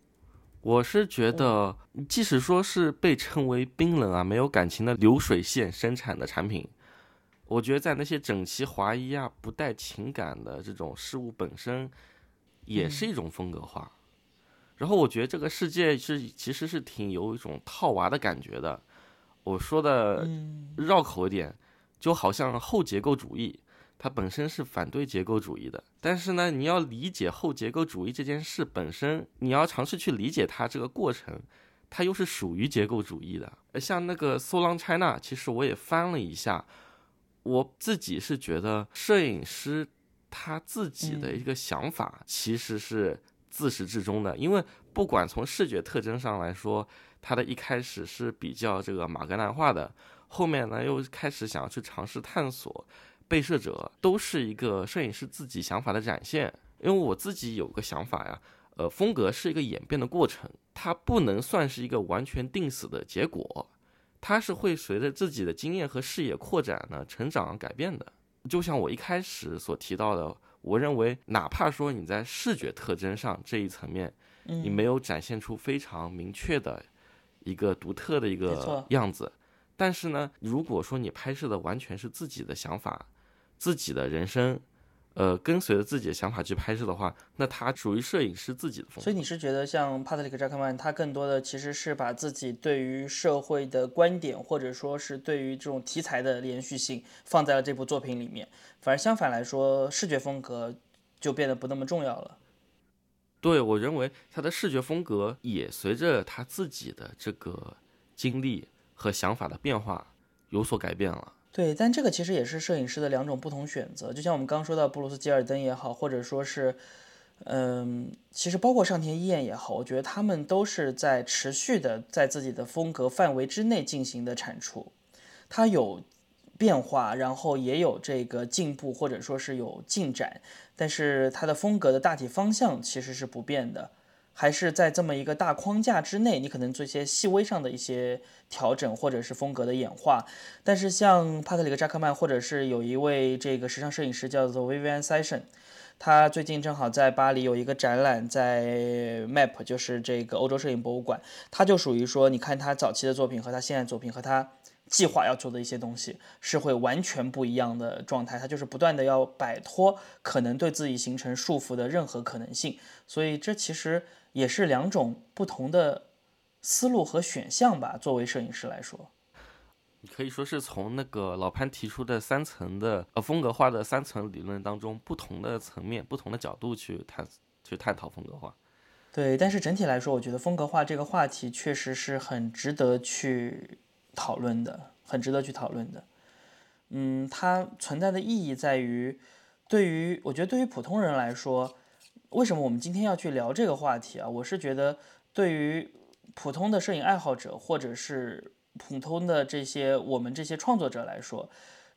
我是觉得，即使说是被称为冰冷啊、没有感情的流水线生产的产品，我觉得在那些整齐划一啊、不带情感的这种事物本身，也是一种风格化。然后我觉得这个世界是其实是挺有一种套娃的感觉的。我说的绕口一点，就好像后结构主义，它本身是反对结构主义的。但是呢，你要理解后结构主义这件事本身，你要尝试去理解它这个过程，它又是属于结构主义的。像那个 So Long China，其实我也翻了一下，我自己是觉得摄影师他自己的一个想法其实是。自始至终的，因为不管从视觉特征上来说，它的一开始是比较这个马格南化的，后面呢又开始想要去尝试探索，被摄者都是一个摄影师自己想法的展现。因为我自己有个想法呀，呃，风格是一个演变的过程，它不能算是一个完全定死的结果，它是会随着自己的经验和视野扩展呢、成长改变的。就像我一开始所提到的。我认为，哪怕说你在视觉特征上这一层面，你没有展现出非常明确的一个独特的一个样子，但是呢，如果说你拍摄的完全是自己的想法、自己的人生，呃，跟随着自己的想法去拍摄的话，那它属于摄影师自己的风格。所以你是觉得像帕特里克·扎克曼，他更多的其实是把自己对于社会的观点，或者说是对于这种题材的连续性放在了这部作品里面。反而相反来说，视觉风格就变得不那么重要了。对我认为，他的视觉风格也随着他自己的这个经历和想法的变化有所改变了。对，但这个其实也是摄影师的两种不同选择。就像我们刚说到布鲁斯·吉尔登也好，或者说是，嗯，其实包括上田一彦也好，我觉得他们都是在持续的在自己的风格范围之内进行的产出。他有变化，然后也有这个进步，或者说是有进展，但是他的风格的大体方向其实是不变的。还是在这么一个大框架之内，你可能做一些细微上的一些调整，或者是风格的演化。但是像帕特里克·扎克曼，或者是有一位这个时尚摄影师叫做 Vivian Session，他最近正好在巴黎有一个展览，在 MAP，就是这个欧洲摄影博物馆。他就属于说，你看他早期的作品和他现在作品和他计划要做的一些东西是会完全不一样的状态。他就是不断的要摆脱可能对自己形成束缚的任何可能性。所以这其实。也是两种不同的思路和选项吧。作为摄影师来说，你可以说是从那个老潘提出的三层的呃风格化的三层理论当中，不同的层面、不同的角度去探去探讨风格化。对，但是整体来说，我觉得风格化这个话题确实是很值得去讨论的，很值得去讨论的。嗯，它存在的意义在于，对于我觉得对于普通人来说。为什么我们今天要去聊这个话题啊？我是觉得，对于普通的摄影爱好者，或者是普通的这些我们这些创作者来说，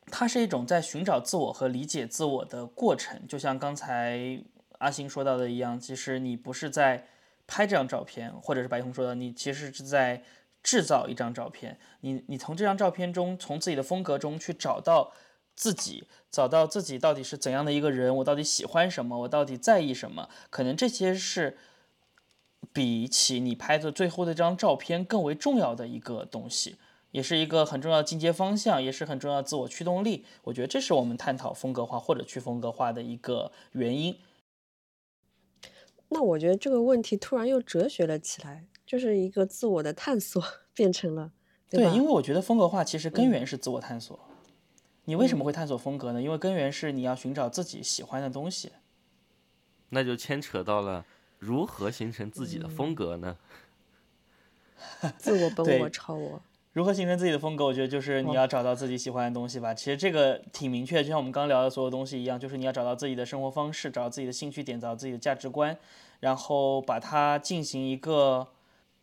它是一种在寻找自我和理解自我的过程。就像刚才阿星说到的一样，其实你不是在拍这张照片，或者是白红说的，你其实是在制造一张照片。你你从这张照片中，从自己的风格中去找到。自己找到自己到底是怎样的一个人，我到底喜欢什么，我到底在意什么？可能这些是比起你拍的最后的这张照片更为重要的一个东西，也是一个很重要的进阶方向，也是很重要的自我驱动力。我觉得这是我们探讨风格化或者去风格化的一个原因。那我觉得这个问题突然又哲学了起来，就是一个自我的探索 变成了对，因为我觉得风格化其实根源是自我探索。你为什么会探索风格呢？因为根源是你要寻找自己喜欢的东西。那就牵扯到了如何形成自己的风格呢？自我、本我、超我。如何形成自己的风格？我觉得就是你要找到自己喜欢的东西吧。其实这个挺明确，就像我们刚聊的所有东西一样，就是你要找到自己的生活方式，找到自己的兴趣点，找到自己的价值观，然后把它进行一个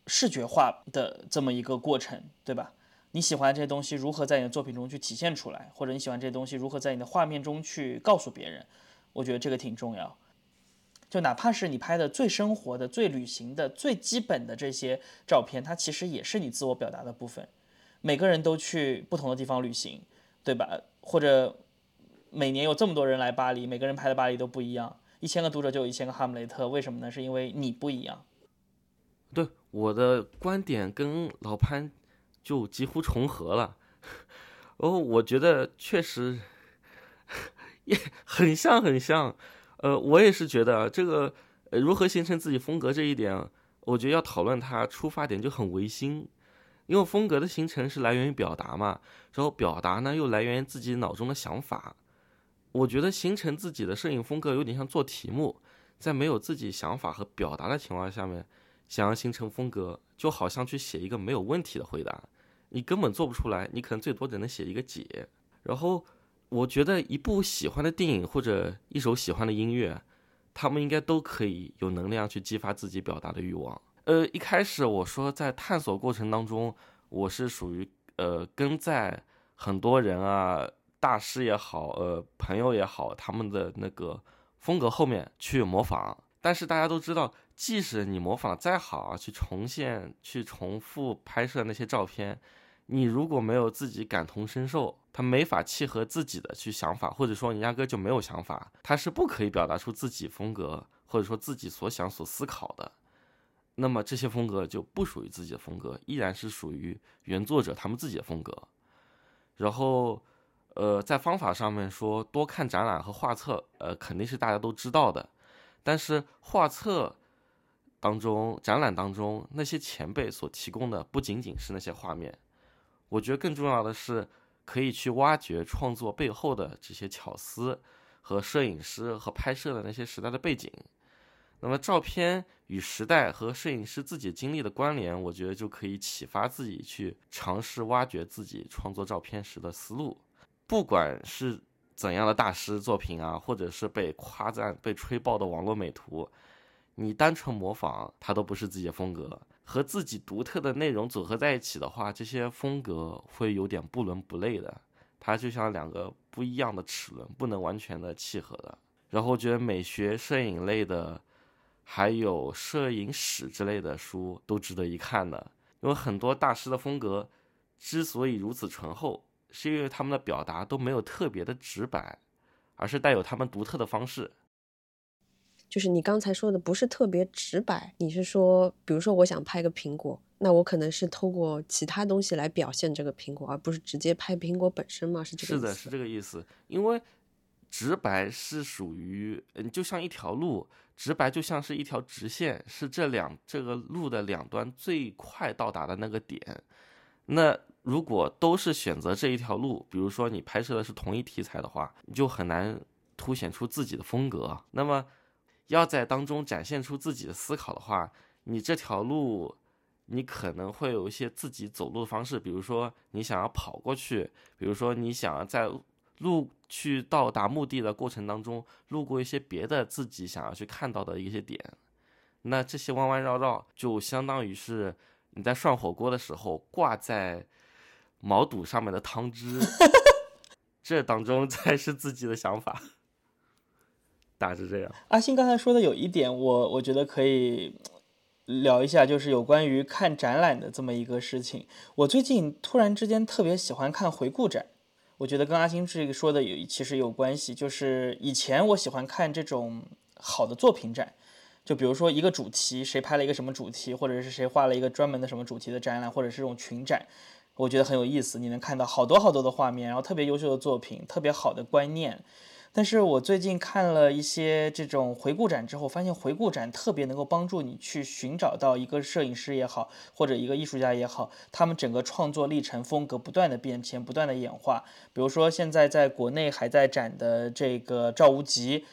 视觉化的这么一个过程，对吧？你喜欢这些东西如何在你的作品中去体现出来，或者你喜欢这些东西如何在你的画面中去告诉别人？我觉得这个挺重要。就哪怕是你拍的最生活的、最旅行的、最基本的这些照片，它其实也是你自我表达的部分。每个人都去不同的地方旅行，对吧？或者每年有这么多人来巴黎，每个人拍的巴黎都不一样。一千个读者就有一千个哈姆雷特，为什么呢？是因为你不一样。对我的观点跟老潘。就几乎重合了，哦，我觉得确实也很像很像，呃，我也是觉得这个如何形成自己风格这一点，我觉得要讨论它出发点就很唯心，因为风格的形成是来源于表达嘛，然后表达呢又来源于自己脑中的想法，我觉得形成自己的摄影风格有点像做题目，在没有自己想法和表达的情况下面。想要形成风格，就好像去写一个没有问题的回答，你根本做不出来，你可能最多只能写一个解。然后，我觉得一部喜欢的电影或者一首喜欢的音乐，他们应该都可以有能量去激发自己表达的欲望。呃，一开始我说在探索过程当中，我是属于呃跟在很多人啊，大师也好，呃朋友也好，他们的那个风格后面去模仿。但是大家都知道。即使你模仿再好，去重现、去重复拍摄那些照片，你如果没有自己感同身受，他没法契合自己的去想法，或者说你压根就没有想法，他是不可以表达出自己风格，或者说自己所想所思考的。那么这些风格就不属于自己的风格，依然是属于原作者他们自己的风格。然后，呃，在方法上面说，多看展览和画册，呃，肯定是大家都知道的，但是画册。当中展览当中那些前辈所提供的不仅仅是那些画面，我觉得更重要的是可以去挖掘创作背后的这些巧思和摄影师和拍摄的那些时代的背景。那么照片与时代和摄影师自己经历的关联，我觉得就可以启发自己去尝试挖掘自己创作照片时的思路。不管是怎样的大师作品啊，或者是被夸赞、被吹爆的网络美图，你单纯模仿它都不是自己的风格。和自己独特的内容组合在一起的话，这些风格会有点不伦不类的。它就像两个不一样的齿轮，不能完全的契合的。然后我觉得美学、摄影类的，还有摄影史之类的书都值得一看的。因为很多大师的风格之所以如此醇厚，是因为他们的表达都没有特别的直白，而是带有他们独特的方式。就是你刚才说的不是特别直白，你是说，比如说我想拍个苹果，那我可能是透过其他东西来表现这个苹果，而不是直接拍苹果本身吗？是这个意思？是的，是这个意思。因为直白是属于，嗯，就像一条路，直白就像是一条直线，是这两这个路的两端最快到达的那个点。那如果都是选择这一条路，比如说你拍摄的是同一题材的话，你就很难凸显出自己的风格。那么要在当中展现出自己的思考的话，你这条路，你可能会有一些自己走路的方式，比如说你想要跑过去，比如说你想要在路去到达目的的过程当中，路过一些别的自己想要去看到的一些点，那这些弯弯绕绕就相当于是你在涮火锅的时候挂在毛肚上面的汤汁，这当中才是自己的想法。大致这样。阿星刚才说的有一点，我我觉得可以聊一下，就是有关于看展览的这么一个事情。我最近突然之间特别喜欢看回顾展，我觉得跟阿星这个说的有其实有关系。就是以前我喜欢看这种好的作品展，就比如说一个主题，谁拍了一个什么主题，或者是谁画了一个专门的什么主题的展览，或者是这种群展，我觉得很有意思。你能看到好多好多的画面，然后特别优秀的作品，特别好的观念。但是我最近看了一些这种回顾展之后，发现回顾展特别能够帮助你去寻找到一个摄影师也好，或者一个艺术家也好，他们整个创作历程风格不断的变迁，不断的演化。比如说现在在国内还在展的这个赵无极。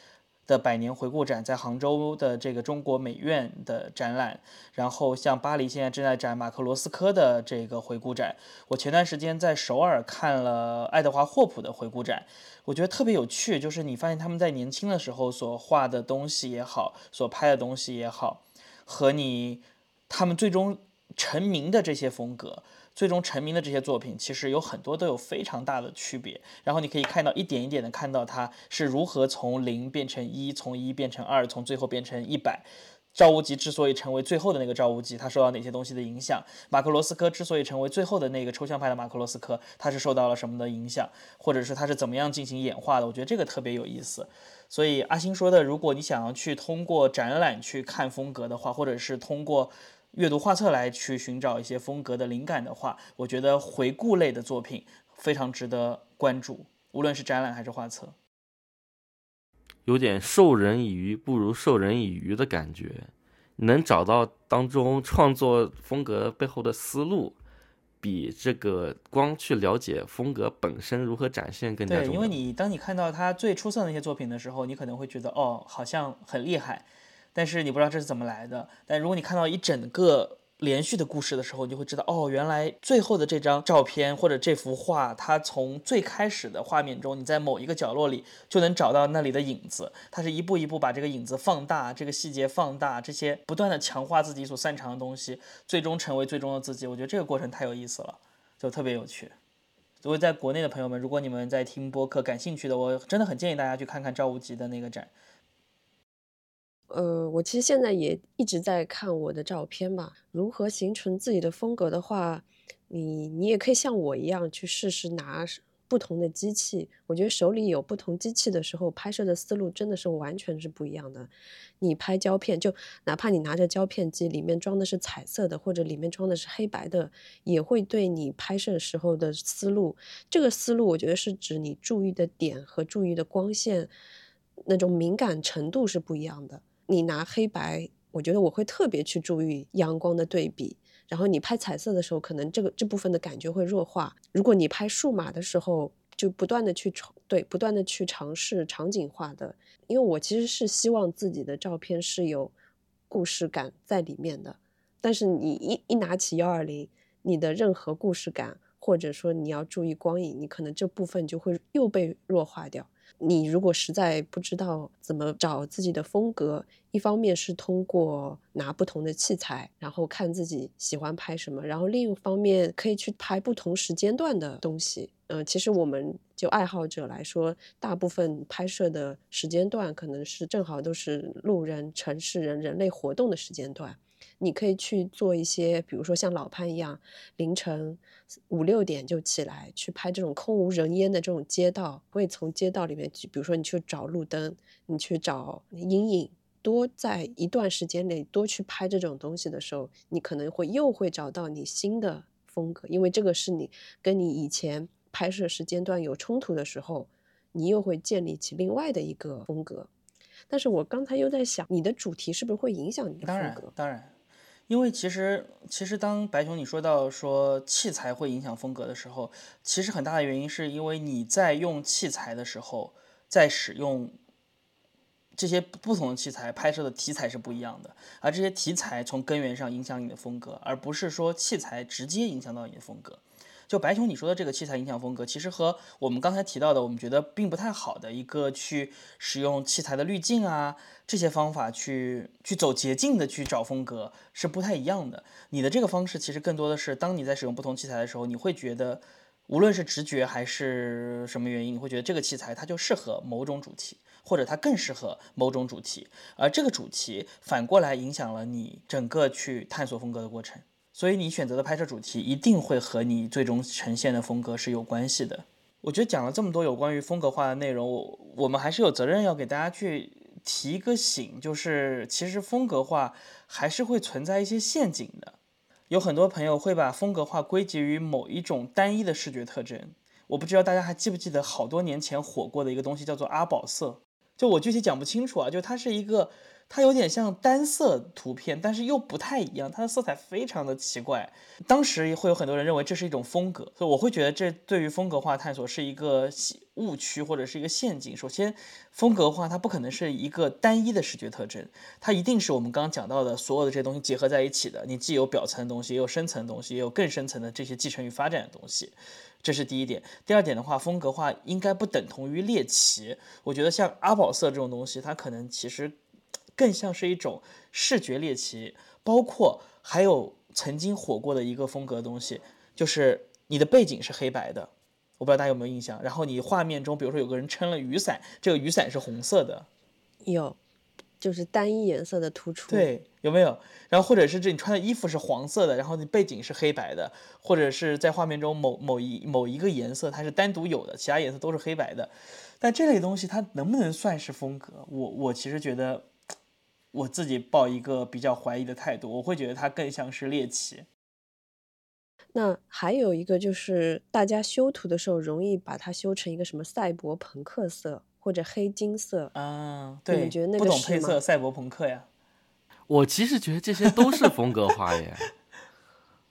的百年回顾展在杭州的这个中国美院的展览，然后像巴黎现在正在展马克罗斯科的这个回顾展。我前段时间在首尔看了爱德华霍普的回顾展，我觉得特别有趣，就是你发现他们在年轻的时候所画的东西也好，所拍的东西也好，和你他们最终成名的这些风格。最终成名的这些作品，其实有很多都有非常大的区别。然后你可以看到一点一点的看到他是如何从零变成一，从一变成二，从最后变成一百。赵无极之所以成为最后的那个赵无极，他受到哪些东西的影响？马克罗斯科之所以成为最后的那个抽象派的马克罗斯科，他是受到了什么的影响？或者是他是怎么样进行演化的？我觉得这个特别有意思。所以阿星说的，如果你想要去通过展览去看风格的话，或者是通过。阅读画册来去寻找一些风格的灵感的话，我觉得回顾类的作品非常值得关注，无论是展览还是画册。有点授人以鱼不如授人以渔的感觉，能找到当中创作风格背后的思路，比这个光去了解风格本身如何展现更加重要。对，因为你当你看到他最出色的那些作品的时候，你可能会觉得哦，好像很厉害。但是你不知道这是怎么来的。但如果你看到一整个连续的故事的时候，你就会知道，哦，原来最后的这张照片或者这幅画，它从最开始的画面中，你在某一个角落里就能找到那里的影子。它是一步一步把这个影子放大，这个细节放大，这些不断的强化自己所擅长的东西，最终成为最终的自己。我觉得这个过程太有意思了，就特别有趣。所以在国内的朋友们，如果你们在听播客感兴趣的，我真的很建议大家去看看赵无极的那个展。呃，我其实现在也一直在看我的照片吧。如何形成自己的风格的话，你你也可以像我一样去试试拿不同的机器。我觉得手里有不同机器的时候，拍摄的思路真的是完全是不一样的。你拍胶片，就哪怕你拿着胶片机，里面装的是彩色的，或者里面装的是黑白的，也会对你拍摄时候的思路。这个思路，我觉得是指你注意的点和注意的光线那种敏感程度是不一样的。你拿黑白，我觉得我会特别去注意阳光的对比。然后你拍彩色的时候，可能这个这部分的感觉会弱化。如果你拍数码的时候，就不断的去尝，对，不断的去尝试场景化的。因为我其实是希望自己的照片是有故事感在里面的。但是你一一拿起幺二零，你的任何故事感或者说你要注意光影，你可能这部分就会又被弱化掉。你如果实在不知道怎么找自己的风格，一方面是通过拿不同的器材，然后看自己喜欢拍什么，然后另一方面可以去拍不同时间段的东西。嗯，其实我们就爱好者来说，大部分拍摄的时间段可能是正好都是路人、城市人、人类活动的时间段。你可以去做一些，比如说像老潘一样，凌晨五六点就起来去拍这种空无人烟的这种街道，会从街道里面去，比如说你去找路灯，你去找阴影，多在一段时间内多去拍这种东西的时候，你可能会又会找到你新的风格，因为这个是你跟你以前拍摄时间段有冲突的时候，你又会建立起另外的一个风格。但是我刚才又在想，你的主题是不是会影响你的风格？当然，当然。因为其实，其实当白熊你说到说器材会影响风格的时候，其实很大的原因是因为你在用器材的时候，在使用这些不同的器材拍摄的题材是不一样的，而这些题材从根源上影响你的风格，而不是说器材直接影响到你的风格。就白熊你说的这个器材影响风格，其实和我们刚才提到的，我们觉得并不太好的一个去使用器材的滤镜啊这些方法去去走捷径的去找风格是不太一样的。你的这个方式其实更多的是，当你在使用不同器材的时候，你会觉得，无论是直觉还是什么原因，你会觉得这个器材它就适合某种主题，或者它更适合某种主题，而这个主题反过来影响了你整个去探索风格的过程。所以你选择的拍摄主题一定会和你最终呈现的风格是有关系的。我觉得讲了这么多有关于风格化的内容，我我们还是有责任要给大家去提一个醒，就是其实风格化还是会存在一些陷阱的。有很多朋友会把风格化归结于某一种单一的视觉特征。我不知道大家还记不记得好多年前火过的一个东西叫做阿宝色，就我具体讲不清楚啊，就它是一个。它有点像单色图片，但是又不太一样，它的色彩非常的奇怪。当时会有很多人认为这是一种风格，所以我会觉得这对于风格化探索是一个误区或者是一个陷阱。首先，风格化它不可能是一个单一的视觉特征，它一定是我们刚刚讲到的所有的这些东西结合在一起的。你既有表层的东西，也有深层的东西，也有更深层的这些继承与发展的东西，这是第一点。第二点的话，风格化应该不等同于猎奇。我觉得像阿宝色这种东西，它可能其实。更像是一种视觉猎奇，包括还有曾经火过的一个风格东西，就是你的背景是黑白的，我不知道大家有没有印象。然后你画面中，比如说有个人撑了雨伞，这个雨伞是红色的，有，就是单一颜色的突出。对，有没有？然后或者是这你穿的衣服是黄色的，然后你背景是黑白的，或者是在画面中某某一某一个颜色它是单独有的，其他颜色都是黑白的。但这类东西它能不能算是风格？我我其实觉得。我自己抱一个比较怀疑的态度，我会觉得它更像是猎奇。那还有一个就是，大家修图的时候容易把它修成一个什么赛博朋克色或者黑金色啊？对，你觉得那个不懂配色，赛博朋克呀？我其实觉得这些都是风格化耶。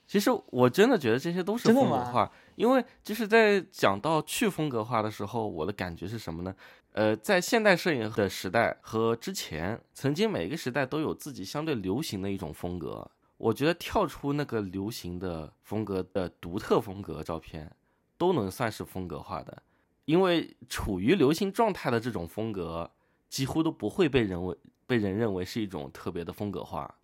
其实我真的觉得这些都是风格化，因为就是在讲到去风格化的时候，我的感觉是什么呢？呃，在现代摄影的时代和之前，曾经每一个时代都有自己相对流行的一种风格。我觉得跳出那个流行的风格的独特风格照片，都能算是风格化的，因为处于流行状态的这种风格，几乎都不会被人为被人认为是一种特别的风格化。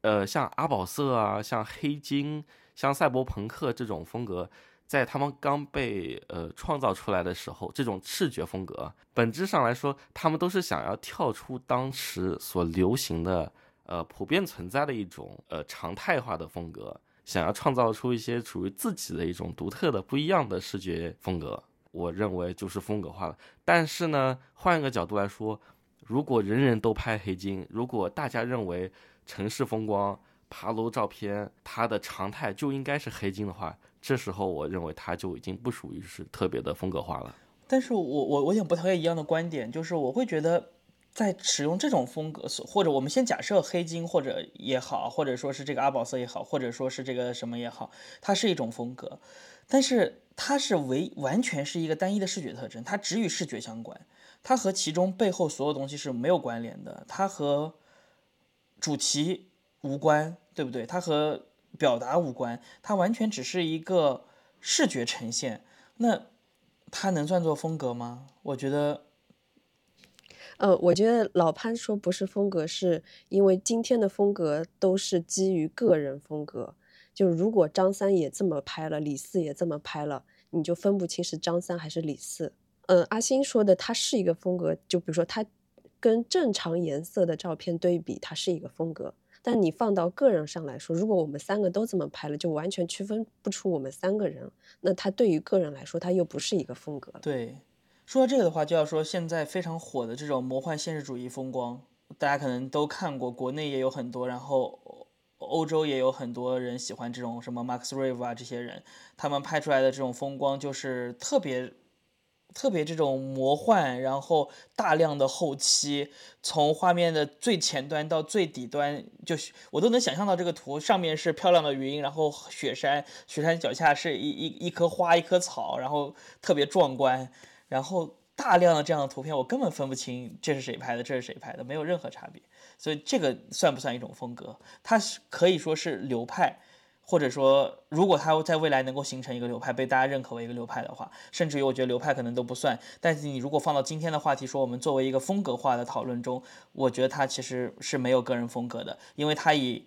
呃，像阿宝色啊，像黑金，像赛博朋克这种风格。在他们刚被呃创造出来的时候，这种视觉风格本质上来说，他们都是想要跳出当时所流行的呃普遍存在的一种呃常态化的风格，想要创造出一些属于自己的一种独特的不一样的视觉风格。我认为就是风格化了。但是呢，换一个角度来说，如果人人都拍黑金，如果大家认为城市风光、爬楼照片它的常态就应该是黑金的话，这时候，我认为它就已经不属于是特别的风格化了。但是我我我想不太一样的观点，就是我会觉得，在使用这种风格，或者我们先假设黑金或者也好，或者说是这个阿宝色也好，或者说是这个什么也好，它是一种风格，但是它是唯完全是一个单一的视觉特征，它只与视觉相关，它和其中背后所有东西是没有关联的，它和主题无关，对不对？它和表达无关，它完全只是一个视觉呈现，那它能算作风格吗？我觉得，呃，我觉得老潘说不是风格，是因为今天的风格都是基于个人风格。就如果张三也这么拍了，李四也这么拍了，你就分不清是张三还是李四。嗯，阿星说的它是一个风格，就比如说它跟正常颜色的照片对比，它是一个风格。但你放到个人上来说，如果我们三个都这么拍了，就完全区分不出我们三个人。那他对于个人来说，他又不是一个风格。对，说到这个的话，就要说现在非常火的这种魔幻现实主义风光，大家可能都看过，国内也有很多，然后欧洲也有很多人喜欢这种什么 Max Rive 啊这些人，他们拍出来的这种风光就是特别。特别这种魔幻，然后大量的后期，从画面的最前端到最底端，就是我都能想象到这个图上面是漂亮的云，然后雪山，雪山脚下是一一一棵花，一棵草，然后特别壮观，然后大量的这样的图片，我根本分不清这是谁拍的，这是谁拍的，没有任何差别。所以这个算不算一种风格？它是可以说是流派。或者说，如果它在未来能够形成一个流派，被大家认可为一个流派的话，甚至于我觉得流派可能都不算。但是你如果放到今天的话题，说我们作为一个风格化的讨论中，我觉得它其实是没有个人风格的，因为它以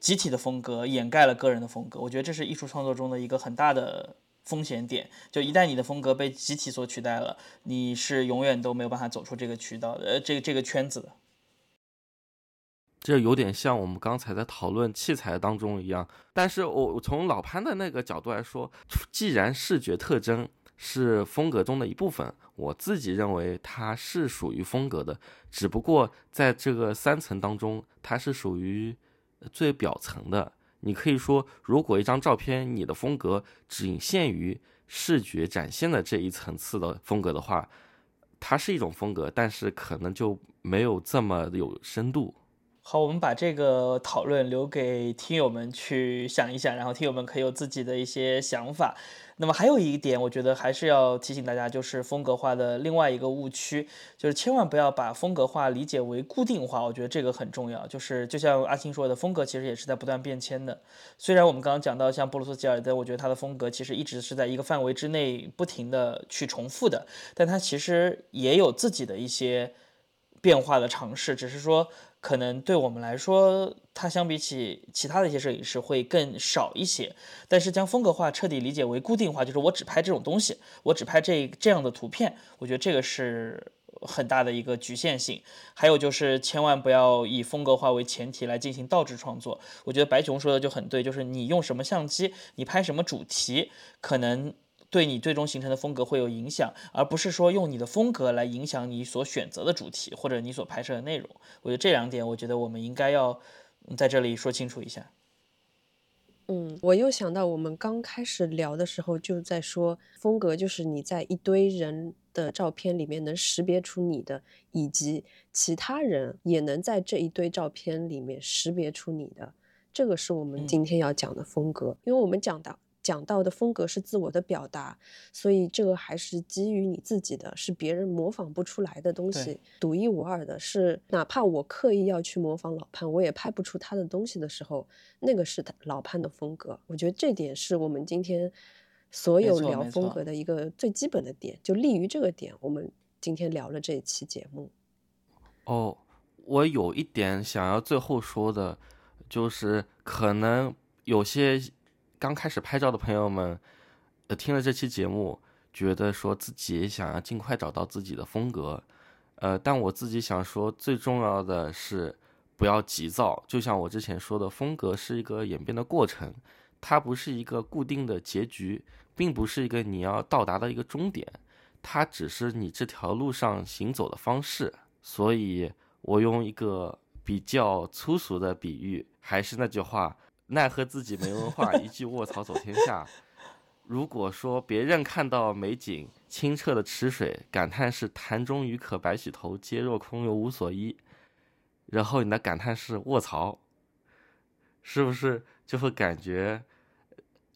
集体的风格掩盖了个人的风格。我觉得这是艺术创作中的一个很大的风险点。就一旦你的风格被集体所取代了，你是永远都没有办法走出这个渠道的，呃，这个这个圈子的。这有点像我们刚才在讨论器材当中一样，但是我从老潘的那个角度来说，既然视觉特征是风格中的一部分，我自己认为它是属于风格的，只不过在这个三层当中，它是属于最表层的。你可以说，如果一张照片你的风格仅限于视觉展现的这一层次的风格的话，它是一种风格，但是可能就没有这么有深度。好，我们把这个讨论留给听友们去想一想，然后听友们可以有自己的一些想法。那么还有一点，我觉得还是要提醒大家，就是风格化的另外一个误区，就是千万不要把风格化理解为固定化。我觉得这个很重要。就是就像阿青说的，风格其实也是在不断变迁的。虽然我们刚刚讲到像布鲁斯吉尔德，我觉得他的风格其实一直是在一个范围之内不停的去重复的，但他其实也有自己的一些变化的尝试，只是说。可能对我们来说，它相比起其他的一些摄影师会更少一些。但是将风格化彻底理解为固定化，就是我只拍这种东西，我只拍这这样的图片，我觉得这个是很大的一个局限性。还有就是千万不要以风格化为前提来进行倒置创作。我觉得白熊说的就很对，就是你用什么相机，你拍什么主题，可能。对你最终形成的风格会有影响，而不是说用你的风格来影响你所选择的主题或者你所拍摄的内容。我觉得这两点，我觉得我们应该要在这里说清楚一下。嗯，我又想到我们刚开始聊的时候就在说，风格就是你在一堆人的照片里面能识别出你的，以及其他人也能在这一堆照片里面识别出你的。这个是我们今天要讲的风格，因为我们讲的。讲到的风格是自我的表达，所以这个还是基于你自己的，是别人模仿不出来的东西，独一无二的。是哪怕我刻意要去模仿老潘，我也拍不出他的东西的时候，那个是他老潘的风格。我觉得这点是我们今天所有聊风格的一个最基本的点，就立于这个点，我们今天聊了这一期节目。哦，我有一点想要最后说的，就是可能有些。刚开始拍照的朋友们，呃，听了这期节目，觉得说自己想要尽快找到自己的风格，呃，但我自己想说，最重要的是不要急躁。就像我之前说的，风格是一个演变的过程，它不是一个固定的结局，并不是一个你要到达的一个终点，它只是你这条路上行走的方式。所以，我用一个比较粗俗的比喻，还是那句话。奈何自己没文化，一句卧槽走天下。如果说别人看到美景、清澈的池水，感叹是潭中鱼可白许头，皆若空游无所依，然后你的感叹是卧槽，是不是就会感觉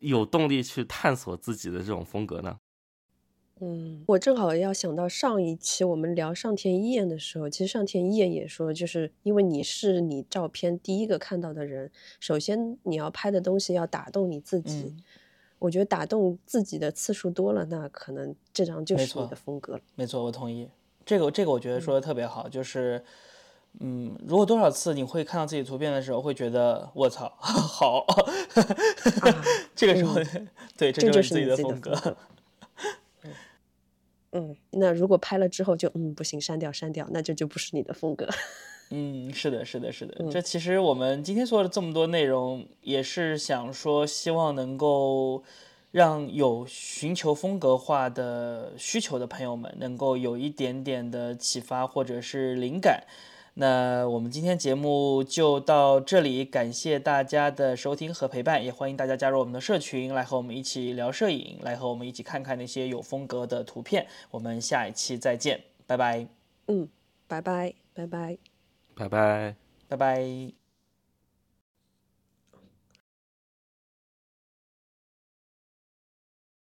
有动力去探索自己的这种风格呢？嗯，我正好要想到上一期我们聊上田一彦的时候，其实上田一彦也说，就是因为你是你照片第一个看到的人，首先你要拍的东西要打动你自己。我觉得打动自己的次数多了，那可能这张就是你的风格了。没错，我同意。这个这个我觉得说的特别好，就是，嗯，如果多少次你会看到自己图片的时候，会觉得卧槽，好，这个时候，对，这就是自己的风格。格。嗯，那如果拍了之后就嗯不行，删掉删掉，那这就不是你的风格。嗯，是的，是的，是的。嗯这其实我们今天说了这么多内容，也是想说，希望能够让有寻求风格化的需求的朋友们，能够有一点点的启发或者是灵感。那我们今天节目就到这里，感谢大家的收听和陪伴，也欢迎大家加入我们的社群，来和我们一起聊摄影，来和我们一起看看那些有风格的图片。我们下一期再见，拜拜，嗯，拜拜拜拜。拜拜。拜拜。